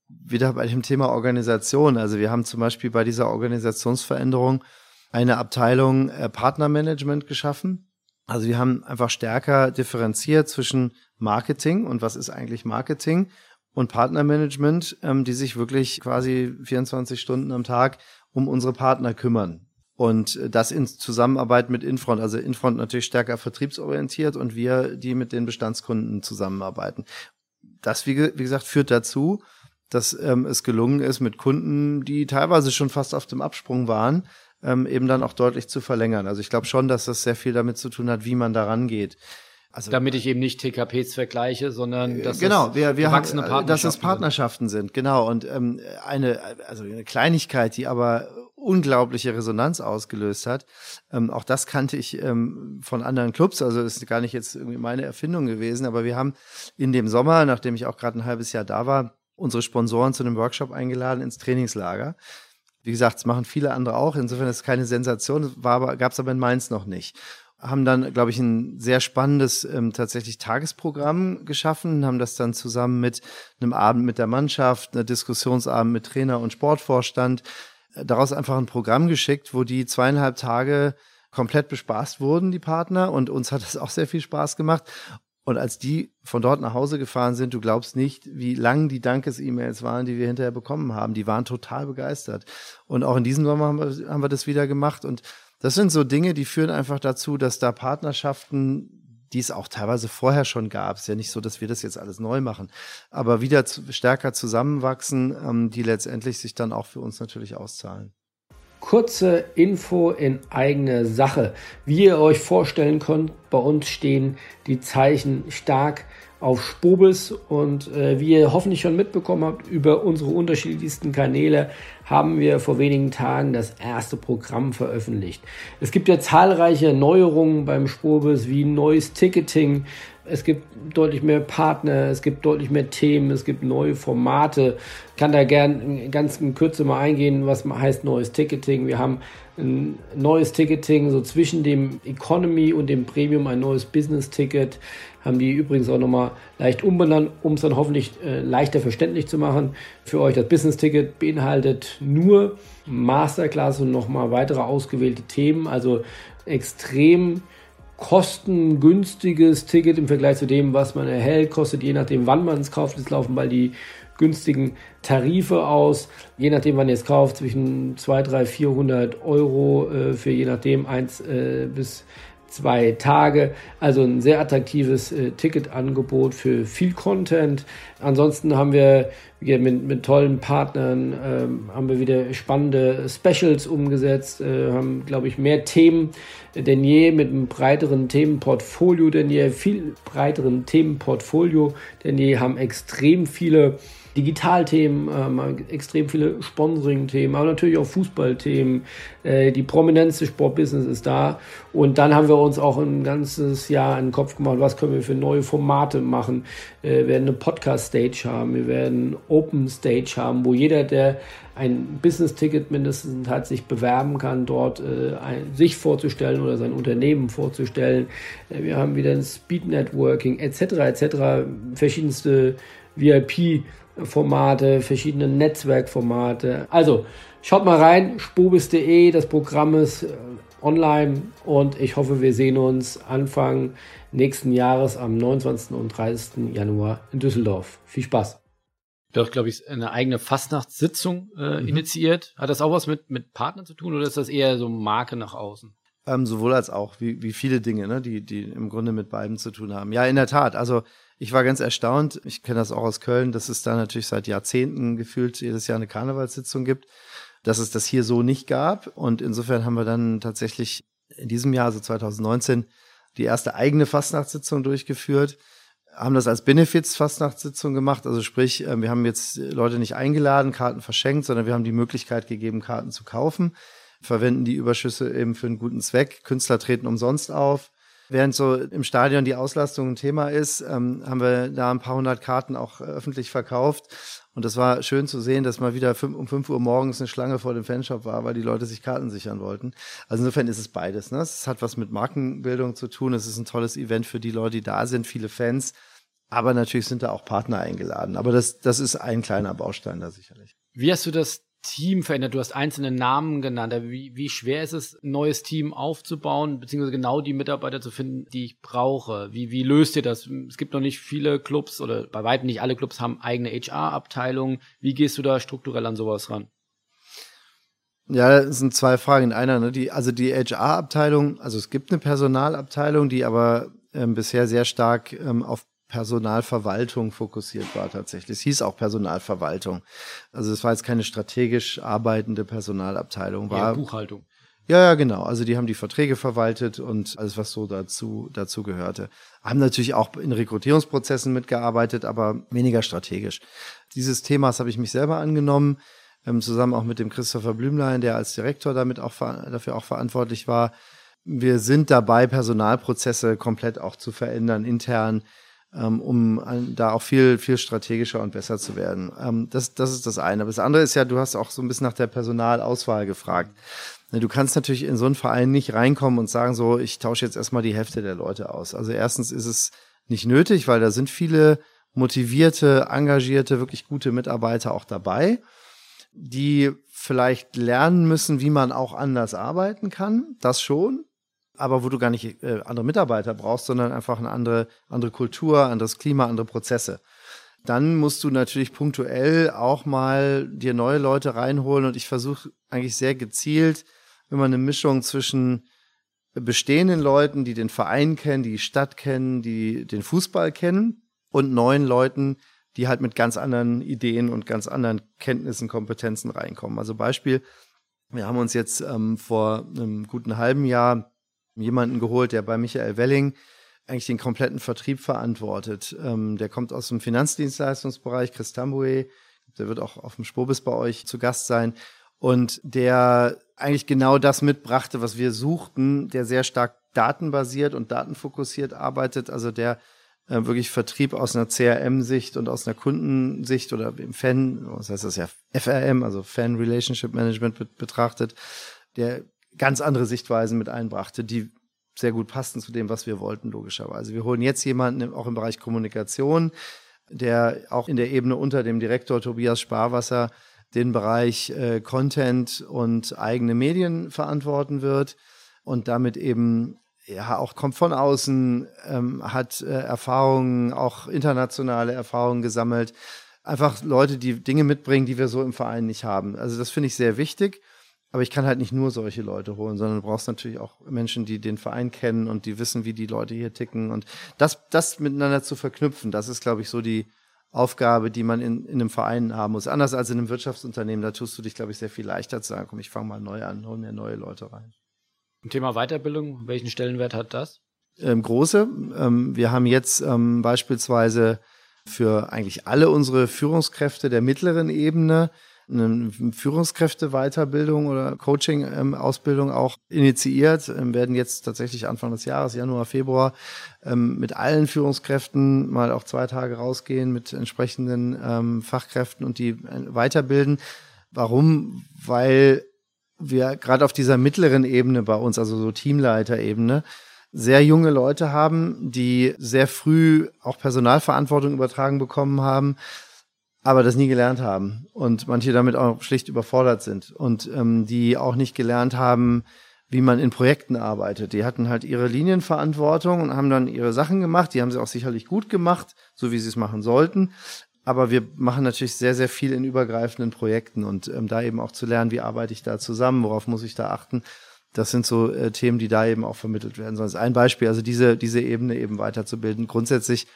A: wieder bei dem Thema Organisation. Also wir haben zum Beispiel bei dieser Organisationsveränderung eine Abteilung äh, Partnermanagement geschaffen. Also wir haben einfach stärker differenziert zwischen Marketing und was ist eigentlich Marketing und Partnermanagement, ähm, die sich wirklich quasi 24 Stunden am Tag um unsere Partner kümmern. Und das in Zusammenarbeit mit Infront, also Infront natürlich stärker vertriebsorientiert und wir, die mit den Bestandskunden zusammenarbeiten. Das, wie, wie gesagt, führt dazu, dass ähm, es gelungen ist, mit Kunden, die teilweise schon fast auf dem Absprung waren, ähm, eben dann auch deutlich zu verlängern. Also ich glaube schon, dass das sehr viel damit zu tun hat, wie man daran geht.
C: Also, Damit ich eben nicht TKPs vergleiche, sondern dass
A: genau, wir, wir haben, Partnerschaften dass es Partnerschaften sind. sind. Genau und ähm, eine also eine Kleinigkeit, die aber unglaubliche Resonanz ausgelöst hat. Ähm, auch das kannte ich ähm, von anderen Clubs, also ist gar nicht jetzt irgendwie meine Erfindung gewesen, aber wir haben in dem Sommer, nachdem ich auch gerade ein halbes Jahr da war, unsere Sponsoren zu einem Workshop eingeladen ins Trainingslager. Wie gesagt, es machen viele andere auch. Insofern ist es keine Sensation, gab es aber in Mainz noch nicht haben dann, glaube ich, ein sehr spannendes ähm, tatsächlich Tagesprogramm geschaffen, haben das dann zusammen mit einem Abend mit der Mannschaft, einer Diskussionsabend mit Trainer und Sportvorstand daraus einfach ein Programm geschickt, wo die zweieinhalb Tage komplett bespaßt wurden, die Partner. Und uns hat das (laughs) auch sehr viel Spaß gemacht. Und als die von dort nach Hause gefahren sind, du glaubst nicht, wie lang die Dankes-E-Mails waren, die wir hinterher bekommen haben. Die waren total begeistert. Und auch in diesem Sommer haben wir, haben wir das wieder gemacht. Und das sind so Dinge, die führen einfach dazu, dass da Partnerschaften, die es auch teilweise vorher schon gab, es ist ja nicht so, dass wir das jetzt alles neu machen, aber wieder stärker zusammenwachsen, ähm, die letztendlich sich dann auch für uns natürlich auszahlen.
C: Kurze Info in eigene Sache. Wie ihr euch vorstellen könnt, bei uns stehen die Zeichen stark auf Spobis und äh, wie ihr hoffentlich schon mitbekommen habt, über unsere unterschiedlichsten Kanäle haben wir vor wenigen Tagen das erste Programm veröffentlicht. Es gibt ja zahlreiche Neuerungen beim Spobis wie neues Ticketing, es gibt deutlich mehr Partner, es gibt deutlich mehr Themen, es gibt neue Formate. Ich kann da gern ganz in Kürze mal eingehen, was heißt neues Ticketing. Wir haben ein neues Ticketing, so zwischen dem Economy und dem Premium ein neues Business-Ticket. Haben die übrigens auch nochmal leicht umbenannt, um es dann hoffentlich äh, leichter verständlich zu machen. Für euch das Business-Ticket beinhaltet nur Masterclass und nochmal weitere ausgewählte Themen, also extrem kostengünstiges Ticket im Vergleich zu dem, was man erhält, kostet je nachdem, wann man es kauft. Jetzt laufen bald die günstigen Tarife aus. Je nachdem, wann ihr es kauft, zwischen 200, 300, 400 Euro äh, für je nachdem eins äh, bis zwei Tage. Also ein sehr attraktives äh, Ticketangebot für viel Content. Ansonsten haben wir mit, mit tollen Partnern, ähm, haben wir wieder spannende Specials umgesetzt, äh, haben, glaube ich, mehr Themen denn je mit einem breiteren Themenportfolio denn je, viel breiteren Themenportfolio denn je, haben extrem viele Digitalthemen, ähm, extrem viele Sponsoring-Themen, aber natürlich auch Fußballthemen. Äh, die Prominenz des Sportbusiness ist da. Und dann haben wir uns auch ein ganzes Jahr in den Kopf gemacht, was können wir für neue Formate machen. Äh, wir werden eine Podcast-Stage haben, wir werden Open Stage haben, wo jeder, der ein Business-Ticket mindestens hat, sich bewerben kann, dort äh, ein, sich vorzustellen oder sein Unternehmen vorzustellen. Äh, wir haben wieder ein Speed-Networking etc. etc. verschiedenste VIP- Formate, verschiedene Netzwerkformate. Also schaut mal rein, spobis.de, das Programm ist äh, online und ich hoffe, wir sehen uns Anfang nächsten Jahres am 29. und 30. Januar in Düsseldorf. Viel Spaß.
D: Du hast, glaube ich, eine eigene Fastnachtssitzung äh, mhm. initiiert. Hat das auch was mit, mit Partnern zu tun oder ist das eher so Marke nach außen?
A: Ähm, sowohl als auch, wie, wie viele Dinge, ne, die, die im Grunde mit beiden zu tun haben. Ja, in der Tat. Also ich war ganz erstaunt, ich kenne das auch aus Köln, dass es da natürlich seit Jahrzehnten gefühlt jedes Jahr eine Karnevalssitzung gibt, dass es das hier so nicht gab. Und insofern haben wir dann tatsächlich in diesem Jahr, also 2019, die erste eigene Fastnachtssitzung durchgeführt haben das als Benefits-Fastnachtssitzung gemacht. Also sprich, äh, wir haben jetzt Leute nicht eingeladen, Karten verschenkt, sondern wir haben die Möglichkeit gegeben, Karten zu kaufen, verwenden die Überschüsse eben für einen guten Zweck. Künstler treten umsonst auf. Während so im Stadion die Auslastung ein Thema ist, ähm, haben wir da ein paar hundert Karten auch äh, öffentlich verkauft. Und das war schön zu sehen, dass mal wieder um fünf Uhr morgens eine Schlange vor dem Fanshop war, weil die Leute sich Karten sichern wollten. Also insofern ist es beides. Ne? Es hat was mit Markenbildung zu tun. Es ist ein tolles Event für die Leute, die da sind, viele Fans. Aber natürlich sind da auch Partner eingeladen. Aber das, das ist ein kleiner Baustein da sicherlich.
D: Wie hast du das Team verändert? Du hast einzelne Namen genannt. Wie, wie schwer ist es, ein neues Team aufzubauen, beziehungsweise genau die Mitarbeiter zu finden, die ich brauche? Wie, wie löst ihr das? Es gibt noch nicht viele Clubs oder bei weitem nicht alle Clubs haben eigene HR-Abteilungen. Wie gehst du da strukturell an sowas ran?
A: Ja, das sind zwei Fragen in einer. Ne? Die, also die HR-Abteilung, also es gibt eine Personalabteilung, die aber ähm, bisher sehr stark ähm, auf Personalverwaltung fokussiert war tatsächlich. Es hieß auch Personalverwaltung. Also es war jetzt keine strategisch arbeitende Personalabteilung. War
D: ja, Buchhaltung.
A: Ja, ja, genau. Also die haben die Verträge verwaltet und alles, was so dazu, dazu gehörte. Haben natürlich auch in Rekrutierungsprozessen mitgearbeitet, aber weniger strategisch. Dieses Themas habe ich mich selber angenommen, ähm, zusammen auch mit dem Christopher Blümlein, der als Direktor damit auch dafür auch verantwortlich war. Wir sind dabei, Personalprozesse komplett auch zu verändern, intern um da auch viel, viel strategischer und besser zu werden. Ähm, das, das ist das eine. Aber das andere ist ja, du hast auch so ein bisschen nach der Personalauswahl gefragt. Ne, du kannst natürlich in so einen Verein nicht reinkommen und sagen, so, ich tausche jetzt erstmal die Hälfte der Leute aus. Also erstens ist es nicht nötig, weil da sind viele motivierte, engagierte, wirklich gute Mitarbeiter auch dabei, die vielleicht lernen müssen, wie man auch anders arbeiten kann. Das schon. Aber wo du gar nicht äh, andere Mitarbeiter brauchst, sondern einfach eine andere, andere Kultur, anderes Klima, andere Prozesse. Dann musst du natürlich punktuell auch mal dir neue Leute reinholen und ich versuche eigentlich sehr gezielt, immer eine Mischung zwischen bestehenden Leuten, die den Verein kennen, die Stadt kennen, die den Fußball kennen und neuen Leuten, die halt mit ganz anderen Ideen und ganz anderen Kenntnissen, Kompetenzen reinkommen. Also Beispiel, wir haben uns jetzt ähm, vor einem guten halben Jahr jemanden geholt, der bei Michael Welling eigentlich den kompletten Vertrieb verantwortet. Ähm, der kommt aus dem Finanzdienstleistungsbereich, Chris Tamboué, der wird auch auf dem Spobis bei euch zu Gast sein. Und der eigentlich genau das mitbrachte, was wir suchten, der sehr stark datenbasiert und datenfokussiert arbeitet, also der äh, wirklich Vertrieb aus einer CRM-Sicht und aus einer Kundensicht oder im Fan, was heißt das ja, FRM, also Fan Relationship Management betrachtet, der ganz andere Sichtweisen mit einbrachte, die sehr gut passten zu dem, was wir wollten, logischerweise. Wir holen jetzt jemanden auch im Bereich Kommunikation, der auch in der Ebene unter dem Direktor Tobias Sparwasser den Bereich äh, Content und eigene Medien verantworten wird und damit eben ja auch kommt von außen, ähm, hat äh, Erfahrungen, auch internationale Erfahrungen gesammelt. Einfach Leute, die Dinge mitbringen, die wir so im Verein nicht haben. Also das finde ich sehr wichtig. Aber ich kann halt nicht nur solche Leute holen, sondern du brauchst natürlich auch Menschen, die den Verein kennen und die wissen, wie die Leute hier ticken. Und das, das miteinander zu verknüpfen, das ist, glaube ich, so die Aufgabe, die man in, in einem Verein haben muss. Anders als in einem Wirtschaftsunternehmen, da tust du dich, glaube ich, sehr viel leichter zu sagen, komm, ich fange mal neu an, hol mir neue Leute rein.
D: Im Thema Weiterbildung, welchen Stellenwert hat das?
A: Ähm, große. Ähm, wir haben jetzt ähm, beispielsweise für eigentlich alle unsere Führungskräfte der mittleren Ebene eine Führungskräfte-Weiterbildung oder Coaching-Ausbildung auch initiiert, ähm, werden jetzt tatsächlich Anfang des Jahres, Januar, Februar, ähm, mit allen Führungskräften mal auch zwei Tage rausgehen mit entsprechenden ähm, Fachkräften und die äh, weiterbilden. Warum? Weil wir gerade auf dieser mittleren Ebene bei uns, also so Teamleiterebene, sehr junge Leute haben, die sehr früh auch Personalverantwortung übertragen bekommen haben, aber das nie gelernt haben und manche damit auch schlicht überfordert sind und ähm, die auch nicht gelernt haben, wie man in Projekten arbeitet. Die hatten halt ihre Linienverantwortung und haben dann ihre Sachen gemacht. Die haben sie auch sicherlich gut gemacht, so wie sie es machen sollten. Aber wir machen natürlich sehr, sehr viel in übergreifenden Projekten und ähm, da eben auch zu lernen, wie arbeite ich da zusammen, worauf muss ich da achten. Das sind so äh, Themen, die da eben auch vermittelt werden sollen. Das ist ein Beispiel, also diese, diese Ebene eben weiterzubilden. Grundsätzlich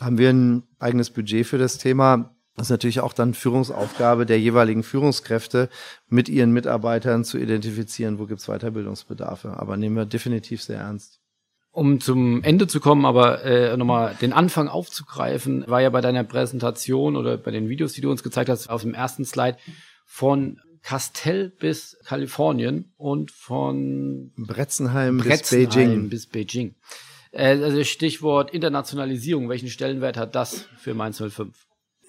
A: haben wir ein eigenes Budget für das Thema. Das ist natürlich auch dann Führungsaufgabe der jeweiligen Führungskräfte, mit ihren Mitarbeitern zu identifizieren, wo gibt's Weiterbildungsbedarfe. Aber nehmen wir definitiv sehr ernst.
D: Um zum Ende zu kommen, aber äh, nochmal den Anfang aufzugreifen, war ja bei deiner Präsentation oder bei den Videos, die du uns gezeigt hast, auf dem ersten Slide von Castell bis Kalifornien und von
A: Bretzenheim,
D: Bretzenheim bis Beijing. Bis Beijing. Äh, also Stichwort Internationalisierung, welchen Stellenwert hat das für Mainz 05?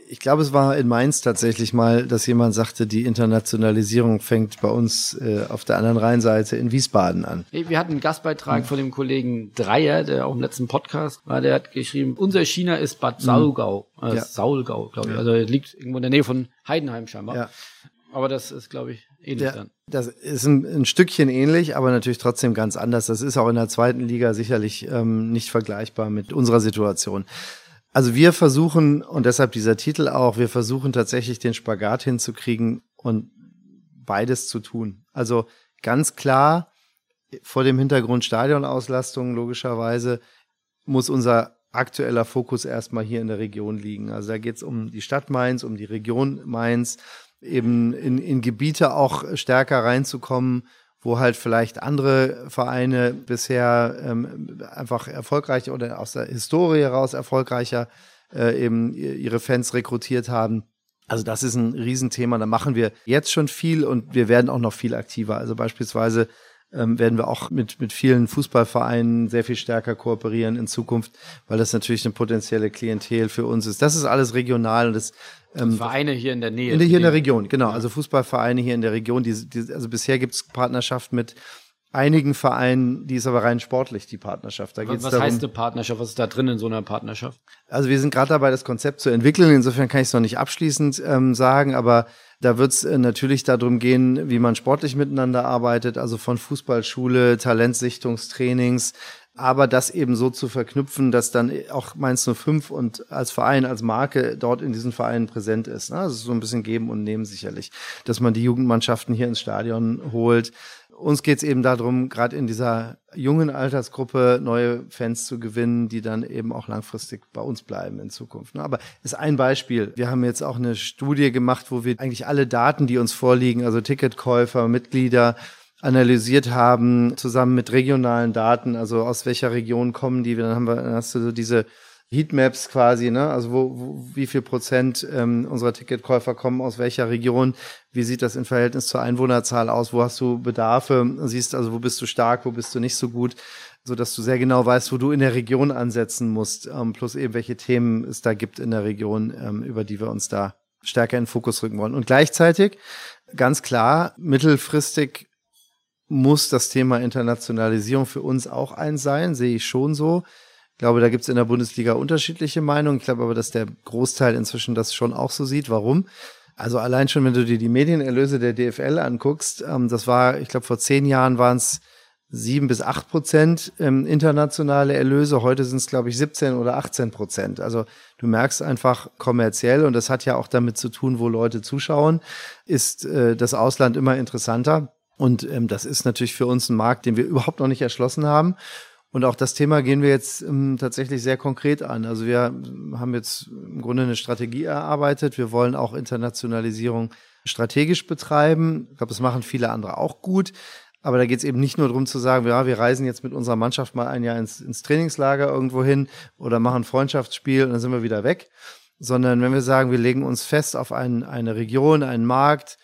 A: Ich glaube, es war in Mainz tatsächlich mal, dass jemand sagte, die Internationalisierung fängt bei uns äh, auf der anderen Rheinseite in Wiesbaden an.
D: Wir hatten einen Gastbeitrag von dem Kollegen Dreier, der auch im letzten Podcast war, der hat geschrieben, unser China ist Bad Saulgau, äh, ja. Saulgau, glaube ich. Ja. Also liegt irgendwo in der Nähe von Heidenheim scheinbar. Ja. Aber das ist, glaube ich, ähnlich ja, dann.
A: Das ist ein, ein, Stückchen ähnlich, aber natürlich trotzdem ganz anders. Das ist auch in der zweiten Liga sicherlich ähm, nicht vergleichbar mit unserer Situation. Also wir versuchen, und deshalb dieser Titel auch, wir versuchen tatsächlich den Spagat hinzukriegen und beides zu tun. Also ganz klar, vor dem Hintergrund Stadionauslastung logischerweise muss unser aktueller Fokus erstmal hier in der Region liegen. Also da geht es um die Stadt Mainz, um die Region Mainz, eben in, in Gebiete auch stärker reinzukommen, wo halt vielleicht andere Vereine bisher ähm, einfach erfolgreicher oder aus der Historie heraus erfolgreicher äh, eben ihre Fans rekrutiert haben. Also das ist ein Riesenthema. Da machen wir jetzt schon viel und wir werden auch noch viel aktiver. Also beispielsweise ähm, werden wir auch mit, mit vielen Fußballvereinen sehr viel stärker kooperieren in Zukunft, weil das natürlich eine potenzielle Klientel für uns ist. Das ist alles regional und das
D: ähm, Vereine hier in der Nähe.
A: In der, hier in der Region, genau. Also Fußballvereine hier in der Region. Die, die, also bisher gibt es Partnerschaft mit einigen Vereinen, die ist aber rein sportlich, die Partnerschaft.
D: Da geht's was darum, heißt eine Partnerschaft? Was ist da drin in so einer Partnerschaft?
A: Also wir sind gerade dabei, das Konzept zu entwickeln. Insofern kann ich es noch nicht abschließend ähm, sagen, aber Da wird es äh, natürlich darum gehen, wie man sportlich miteinander arbeitet, also von Fußballschule, Talentsichtungstrainings, aber das eben so zu verknüpfen, dass dann auch Mainz 05 und als Verein, als Marke dort in diesen Vereinen präsent ist. Ne? Das ist so ein bisschen geben und nehmen sicherlich, dass man die Jugendmannschaften hier ins Stadion holt. Uns geht es eben darum, gerade in dieser jungen Altersgruppe neue Fans zu gewinnen, die dann eben auch langfristig bei uns bleiben in Zukunft. Ne? Aber ist ein Beispiel. Wir haben jetzt auch eine Studie gemacht, wo wir eigentlich alle Daten, die uns vorliegen, also Ticketkäufer, Mitglieder, analysiert haben, zusammen mit regionalen Daten, also aus welcher Region kommen die, dann haben wir, dann hast du so diese Heatmaps quasi, ne? Also wo, wo wie viel Prozent ähm, unserer Ticketkäufer kommen aus welcher Region? Wie sieht das im Verhältnis zur Einwohnerzahl aus? Wo hast du Bedarfe? Siehst also, wo bist du stark, wo bist du nicht so gut, so dass du sehr genau weißt, wo du in der Region ansetzen musst, ähm, plus eben welche Themen es da gibt in der Region, ähm, über die wir uns da stärker in den Fokus rücken wollen. Und gleichzeitig ganz klar mittelfristig muss das Thema Internationalisierung für uns auch ein sein, sehe ich schon so. Ich glaube, da gibt es in der Bundesliga unterschiedliche Meinungen. Ich glaube aber, dass der Großteil inzwischen das schon auch so sieht. Warum? Also allein schon, wenn du dir die Medienerlöse der DFL anguckst, ähm, das war, ich glaube, vor zehn Jahren waren es sieben bis acht Prozent ähm, internationale Erlöse. Heute sind es, glaube ich, 17 oder 18 Prozent. Also du merkst einfach kommerziell, und das hat ja auch damit zu tun, wo Leute zuschauen, ist äh, das Ausland immer interessanter. Und ähm, das ist natürlich für uns ein Markt, den wir überhaupt noch nicht erschlossen haben. Und auch das Thema gehen wir jetzt ähm, tatsächlich sehr konkret an. Also wir haben jetzt im Grunde eine Strategie erarbeitet. Wir wollen auch Internationalisierung strategisch betreiben. Ich glaube, das machen viele andere auch gut. Aber da geht es eben nicht nur darum zu sagen, ja, wir reisen jetzt mit unserer Mannschaft mal ein Jahr ins, ins Trainingslager irgendwo hin oder machen ein Freundschaftsspiel und dann sind wir wieder weg. Sondern wenn wir sagen, wir legen uns fest auf ein, eine Region, einen Markt,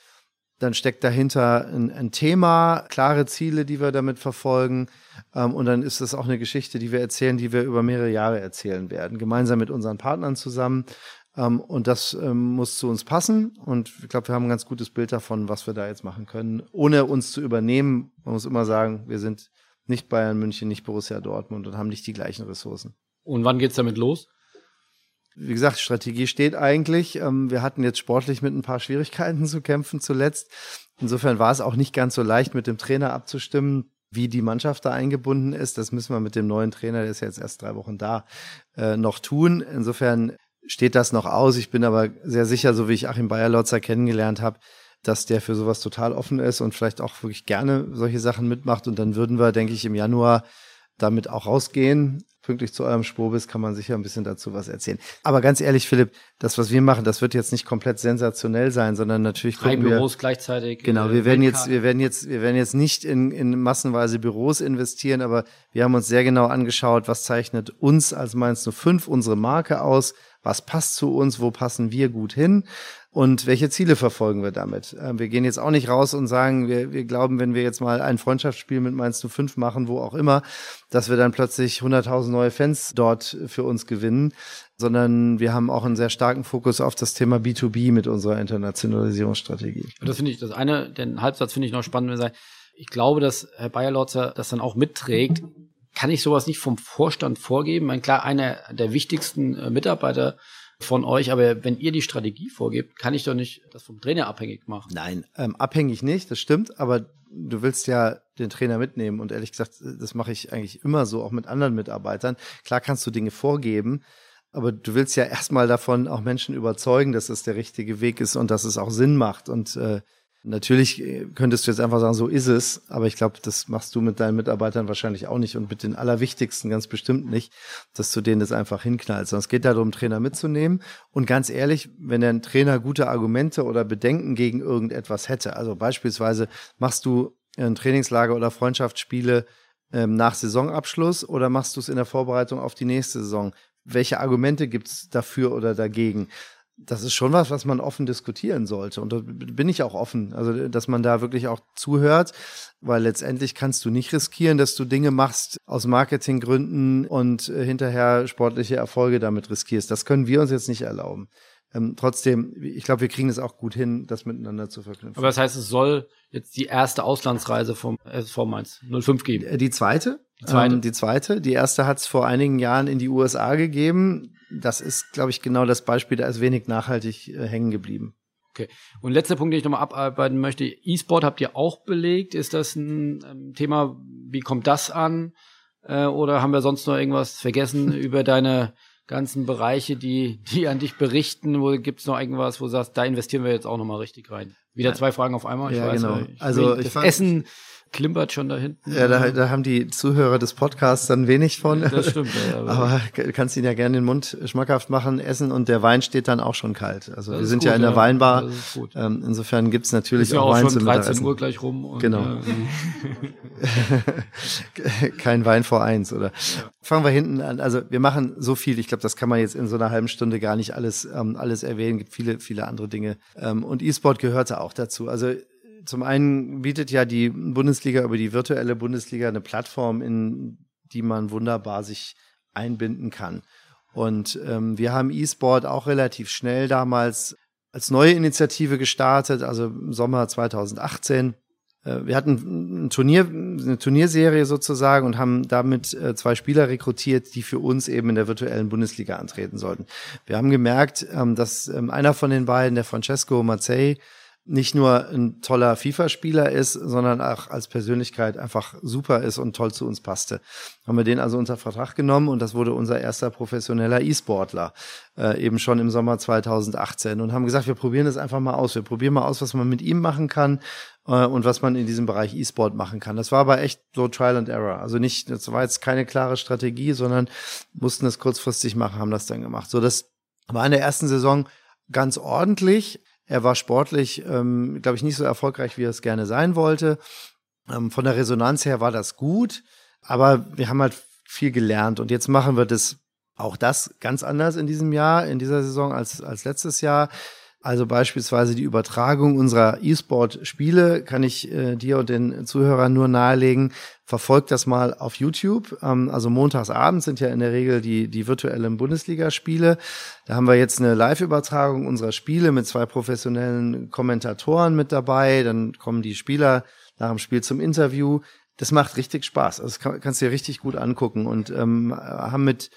A: dann steckt dahinter ein, ein, Thema, klare Ziele, die wir damit verfolgen. Ähm, und dann ist das auch eine Geschichte, die wir erzählen, die wir über mehrere Jahre erzählen werden, gemeinsam mit unseren Partnern zusammen. Ähm, und das ähm, muss zu uns passen. Und ich glaube, wir haben ein ganz gutes Bild davon, was wir da jetzt machen können, ohne uns zu übernehmen. Man muss immer sagen, wir sind nicht Bayern München, nicht Borussia Dortmund und haben nicht die gleichen Ressourcen.
D: Und wann geht's damit los?
A: Wie gesagt, Strategie steht eigentlich. Ähm, wir hatten jetzt sportlich mit ein paar Schwierigkeiten zu kämpfen zuletzt. Insofern war es auch nicht ganz so leicht, mit dem Trainer abzustimmen, wie die Mannschaft da eingebunden ist. Das müssen wir mit dem neuen Trainer, der ist ja jetzt erst drei Wochen da, äh, noch tun. Insofern steht das noch aus. Ich bin aber sehr sicher, so wie ich Achim Bayerlotzer kennengelernt habe, dass der für sowas total offen ist und vielleicht auch wirklich gerne solche Sachen mitmacht. Und dann würden wir, denke ich, im Januar damit auch rausgehen pünktlich zu eurem Spurbiss kann man sicher ein bisschen dazu was erzählen. Aber ganz ehrlich, Philipp, das, was wir machen, das wird jetzt nicht komplett sensationell sein, sondern natürlich
D: Drei Büros wir, gleichzeitig.
A: Genau, wir werden jetzt, wir werden jetzt, wir werden jetzt nicht in, in massenweise Büros investieren, aber wir haben uns sehr genau angeschaut, was zeichnet uns als Mainz 05 unsere Marke aus, was passt zu uns, wo passen wir gut hin und welche Ziele verfolgen wir damit. Ähm, wir gehen jetzt auch nicht raus und sagen, wir, wir glauben, wenn wir jetzt mal ein Freundschaftsspiel mit Mainz 05 machen, wo auch immer, dass wir dann plötzlich 100.000 neue Fans dort für uns gewinnen, sondern wir haben auch einen sehr starken Fokus auf das Thema B2B mit unserer Internationalisierungsstrategie.
D: Das finde ich, das eine, den Halbsatz finde ich noch spannend, wenn er sagt, ich glaube, dass Herr Bayerlotzer das dann auch mitträgt, kann ich sowas nicht vom Vorstand vorgeben? Mein klar, einer der wichtigsten äh, Mitarbeiter von euch, aber wenn ihr die Strategie vorgebt, kann ich doch nicht das vom Trainer abhängig machen.
A: Nein, ähm, abhängig nicht, das stimmt, aber du willst ja den Trainer mitnehmen und ehrlich gesagt, das mache ich eigentlich immer so, auch mit anderen Mitarbeitern. Klar kannst du Dinge vorgeben, aber du willst ja erstmal davon auch Menschen überzeugen, dass es der richtige Weg ist und dass es auch Sinn macht und äh, Natürlich äh, könntest du jetzt einfach sagen, so ist es, aber ich glaube, das machst du mit deinen Mitarbeitern wahrscheinlich auch nicht und mit den Allerwichtigsten ganz bestimmt nicht, dass du denen das einfach hinknallst. Sondern es geht darum, Trainer mitzunehmen. Und ganz ehrlich, wenn der Trainer gute Argumente oder Bedenken gegen irgendetwas hätte, also beispielsweise machst du ein Trainingslager oder Freundschaftsspiele ähm, nach Saisonabschluss oder machst du es in der Vorbereitung auf die nächste Saison? Welche Argumente gibt's dafür oder dagegen? Das ist schon was, was man offen diskutieren sollte. Und da bin ich auch offen. Also, dass man da wirklich auch zuhört, weil letztendlich kannst du nicht riskieren, dass du Dinge machst aus Marketinggründen und äh, hinterher sportliche Erfolge damit riskierst. Das können wir uns jetzt nicht erlauben. Ähm, trotzdem, ich glaube, wir kriegen es auch gut hin, das miteinander zu verknüpfen.
D: Aber das heißt, es soll jetzt die erste Auslandsreise vom SV Mainz 05 geben?
A: Äh, die zweite? Die zweite. Ähm, die zweite. Die erste hat es vor einigen Jahren in die USA gegeben das ist, glaube ich, genau das Beispiel, da ist wenig nachhaltig äh, hängen geblieben.
D: Okay. Und letzter Punkt, den ich nochmal abarbeiten möchte. E-Sport habt ihr auch belegt. Ist das ein ähm, Thema? Wie kommt das an? Äh, oder haben wir sonst noch irgendwas vergessen (laughs) über deine ganzen Bereiche, die, die an dich berichten? Wo gibt's noch irgendwas, wo du sagst, da investieren wir jetzt auch nochmal richtig rein? Wieder zwei Fragen auf einmal.
A: Ich ja, weiß, genau.
D: Also ich fand, Essen klimpert schon da hinten.
A: Ja, da, da haben die Zuhörer des Podcasts dann wenig von.
D: Das stimmt.
A: Ja, (laughs) aber, aber kannst ihnen ja gerne den Mund schmackhaft machen, essen und der Wein steht dann auch schon kalt. Also wir sind gut, ja in der ja, Weinbar. Ähm, insofern gibt's natürlich
D: ist ja
A: auch,
D: auch
A: Wein
D: schon 13 Uhr gleich rum.
A: Und, genau. Äh, (laughs) Kein Wein vor eins, oder? Fangen wir hinten an. Also wir machen so viel. Ich glaube, das kann man jetzt in so einer halben Stunde gar nicht alles ähm, alles erwähnen. Gibt viele viele andere Dinge. Ähm, und E-Sport gehörte auch dazu. Also zum einen bietet ja die Bundesliga über die virtuelle Bundesliga eine Plattform, in die man wunderbar sich einbinden kann. Und ähm, wir haben E-Sport auch relativ schnell damals als neue Initiative gestartet, also im Sommer 2018. Äh, wir hatten ein Turnier, eine Turnierserie sozusagen und haben damit äh, zwei Spieler rekrutiert, die für uns eben in der virtuellen Bundesliga antreten sollten. Wir haben gemerkt, ähm, dass ähm, einer von den beiden, der Francesco Mazzei, nicht nur ein toller FIFA-Spieler ist, sondern auch als Persönlichkeit einfach super ist und toll zu uns passte. Haben wir den also unter Vertrag genommen und das wurde unser erster professioneller E-Sportler, äh, eben schon im Sommer 2018 und haben gesagt, wir probieren das einfach mal aus. Wir probieren mal aus, was man mit ihm machen kann äh, und was man in diesem Bereich E-Sport machen kann. Das war aber echt so Trial and Error. Also nicht, das war jetzt keine klare Strategie, sondern mussten das kurzfristig machen, haben das dann gemacht. So, das war in der ersten Saison ganz ordentlich er war sportlich, ähm, glaube ich, nicht so erfolgreich, wie er es gerne sein wollte. Ähm, von der Resonanz her war das gut, aber wir haben halt viel gelernt und jetzt machen wir das auch das ganz anders in diesem Jahr, in dieser Saison als, als letztes Jahr. Also beispielsweise die Übertragung unserer E-Sport-Spiele kann ich äh, dir und den Zuhörern nur nahelegen. Verfolgt das mal auf YouTube. Ähm, also montagsabends sind ja in der Regel die, die virtuellen Bundesligaspiele. Da haben wir jetzt eine Live-Übertragung unserer Spiele mit zwei professionellen Kommentatoren mit dabei. Dann kommen die Spieler nach dem Spiel zum Interview. Das macht richtig Spaß. Also das kann, kannst du dir richtig gut angucken und ähm, haben mit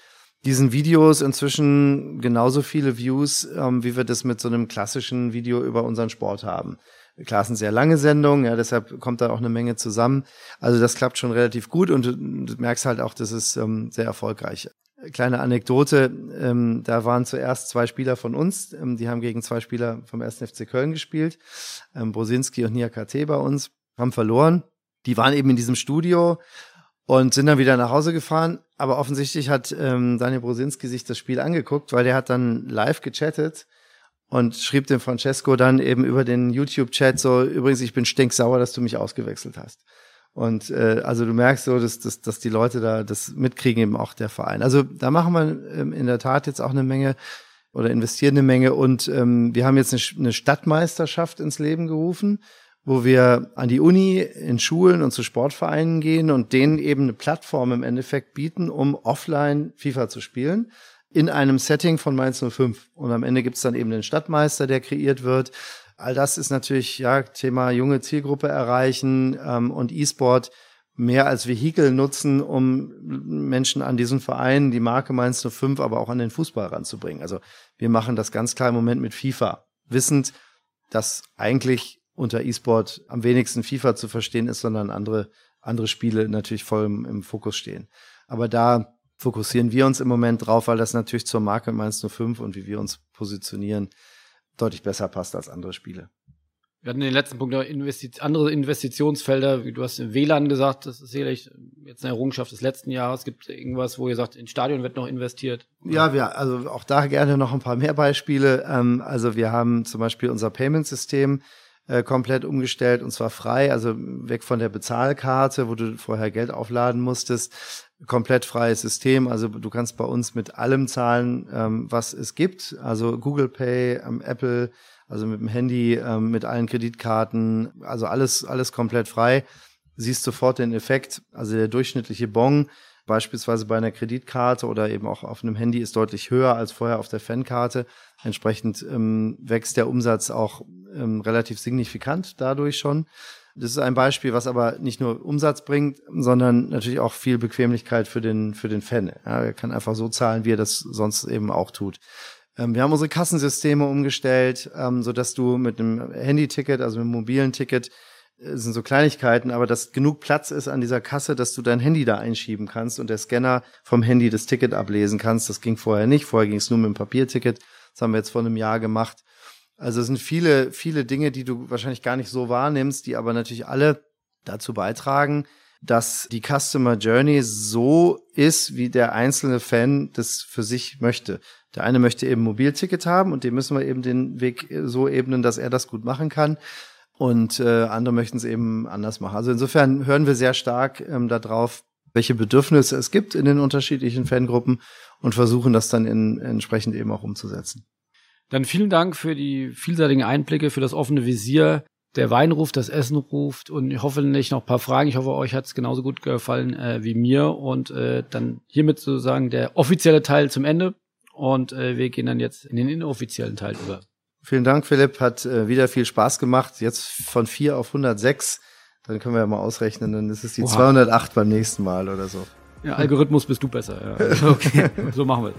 A: diesen Videos inzwischen genauso viele Views, ähm, wie wir das mit so einem klassischen Video über unseren Sport haben. Klar, es sind sehr lange Sendungen, ja, deshalb kommt da auch eine Menge zusammen. Also das klappt schon relativ gut und du, merkst halt auch, das ist ähm, sehr erfolgreich. Kleine Anekdote, ähm, da waren zuerst zwei Spieler von uns, ähm, die haben gegen zwei Spieler vom 1. FC Köln gespielt, ähm, Brosinski und Nia KT bei uns, haben verloren. Die waren eben in diesem Studio und sind dann wieder nach Hause gefahren. Aber offensichtlich hat ähm, Daniel Brosinski sich das Spiel angeguckt, weil der hat dann live gechattet und schrieb dem Francesco dann eben über den YouTube-Chat so, übrigens, ich bin stinksauer, dass du mich ausgewechselt hast. Und äh, also du merkst so, dass, dass, dass die Leute da das mitkriegen, eben auch der Verein. Also da machen wir ähm, in der Tat jetzt auch eine Menge oder investieren eine Menge. Und ähm, wir haben jetzt eine, eine Stadtmeisterschaft ins Leben gerufen wo wir an die Uni, in Schulen und zu Sportvereinen gehen und denen eben eine Plattform im Endeffekt bieten, um offline FIFA zu spielen in einem Setting von Mainz 05. Und am Ende gibt's dann eben den Stadtmeister, der kreiert wird. All das ist natürlich ja Thema junge Zielgruppe erreichen ähm, und E-Sport mehr als Vehikel nutzen, um Menschen an diesen Verein, die Marke Mainz 05, aber auch an den Fußball ranzubringen. Also wir machen das ganz klar im Moment mit FIFA, wissend, dass eigentlich unter E-Sport am wenigsten FIFA zu verstehen ist, sondern andere, andere Spiele natürlich voll im, im Fokus stehen. Aber da fokussieren wir uns im Moment drauf, weil das natürlich zur Marke Mainz 05 und wie wir uns positionieren deutlich besser passt als andere Spiele.
D: Wir hatten den letzten Punkt Investi andere Investitionsfelder, wie du hast WLAN gesagt, das ist sicherlich jetzt eine Errungenschaft des letzten Jahres. Gibt irgendwas, wo ihr sagt, in Stadion wird noch investiert?
A: Ja, wir, also auch da gerne noch ein paar mehr Beispiele. Ähm, also wir haben zum Beispiel unser Payment-System, äh, komplett umgestellt und zwar frei, also weg von der Bezahlkarte, wo du vorher Geld aufladen musstest. Komplett freies System, also du kannst bei uns mit allem zahlen, ähm, was es gibt, also Google Pay, ähm, Apple, also mit dem Handy, ähm, mit allen Kreditkarten, also alles, alles komplett frei. Siehst sofort den Effekt, also der durchschnittliche Bon beispielsweise bei einer Kreditkarte oder eben auch auf einem Handy ist deutlich höher als vorher auf der Fankarte. Entsprechend ähm, wächst der Umsatz auch ähm, relativ signifikant dadurch schon. Das ist ein Beispiel, was aber nicht nur Umsatz bringt, sondern natürlich auch viel Bequemlichkeit für den, für den Fan. Ja, er kann einfach so zahlen, wie er das sonst eben auch tut. Ähm, wir haben unsere Kassensysteme umgestellt, ähm, so dass du mit einem Handy-Ticket, also mit einem mobilen Ticket, äh, sind so Kleinigkeiten, aber dass genug Platz ist an dieser Kasse, dass du dein Handy da einschieben kannst und der Scanner vom Handy das Ticket ablesen kannst. Das ging vorher nicht. Vorher ging es nur mit dem Papierticket. Das haben wir jetzt vor einem Jahr gemacht. Also es sind viele, viele Dinge, die du wahrscheinlich gar nicht so wahrnimmst, die aber natürlich alle dazu beitragen, dass die Customer Journey so ist, wie der einzelne Fan das für sich möchte. Der eine möchte eben Mobilticket haben und dem müssen wir eben den Weg so ebnen, dass er das gut machen kann. Und äh, andere möchten es eben anders machen. Also insofern hören wir sehr stark ähm, darauf, welche Bedürfnisse es gibt in den unterschiedlichen Fangruppen und versuchen das dann in, entsprechend eben auch umzusetzen.
D: Dann vielen Dank für die vielseitigen Einblicke, für das offene Visier. Der Wein ruft, das Essen ruft und hoffentlich noch ein paar Fragen. Ich hoffe, euch hat es genauso gut gefallen äh, wie mir. Und äh, dann hiermit sozusagen der offizielle Teil zum Ende. Und äh, wir gehen dann jetzt in den inoffiziellen Teil über.
A: Vielen Dank, Philipp. Hat äh, wieder viel Spaß gemacht. Jetzt von 4 auf 106. Dann können wir ja mal ausrechnen. Dann ist es die Oha. 208 beim nächsten Mal oder so.
D: Ja, Algorithmus bist du besser. Ja. (laughs) okay, so machen wir es.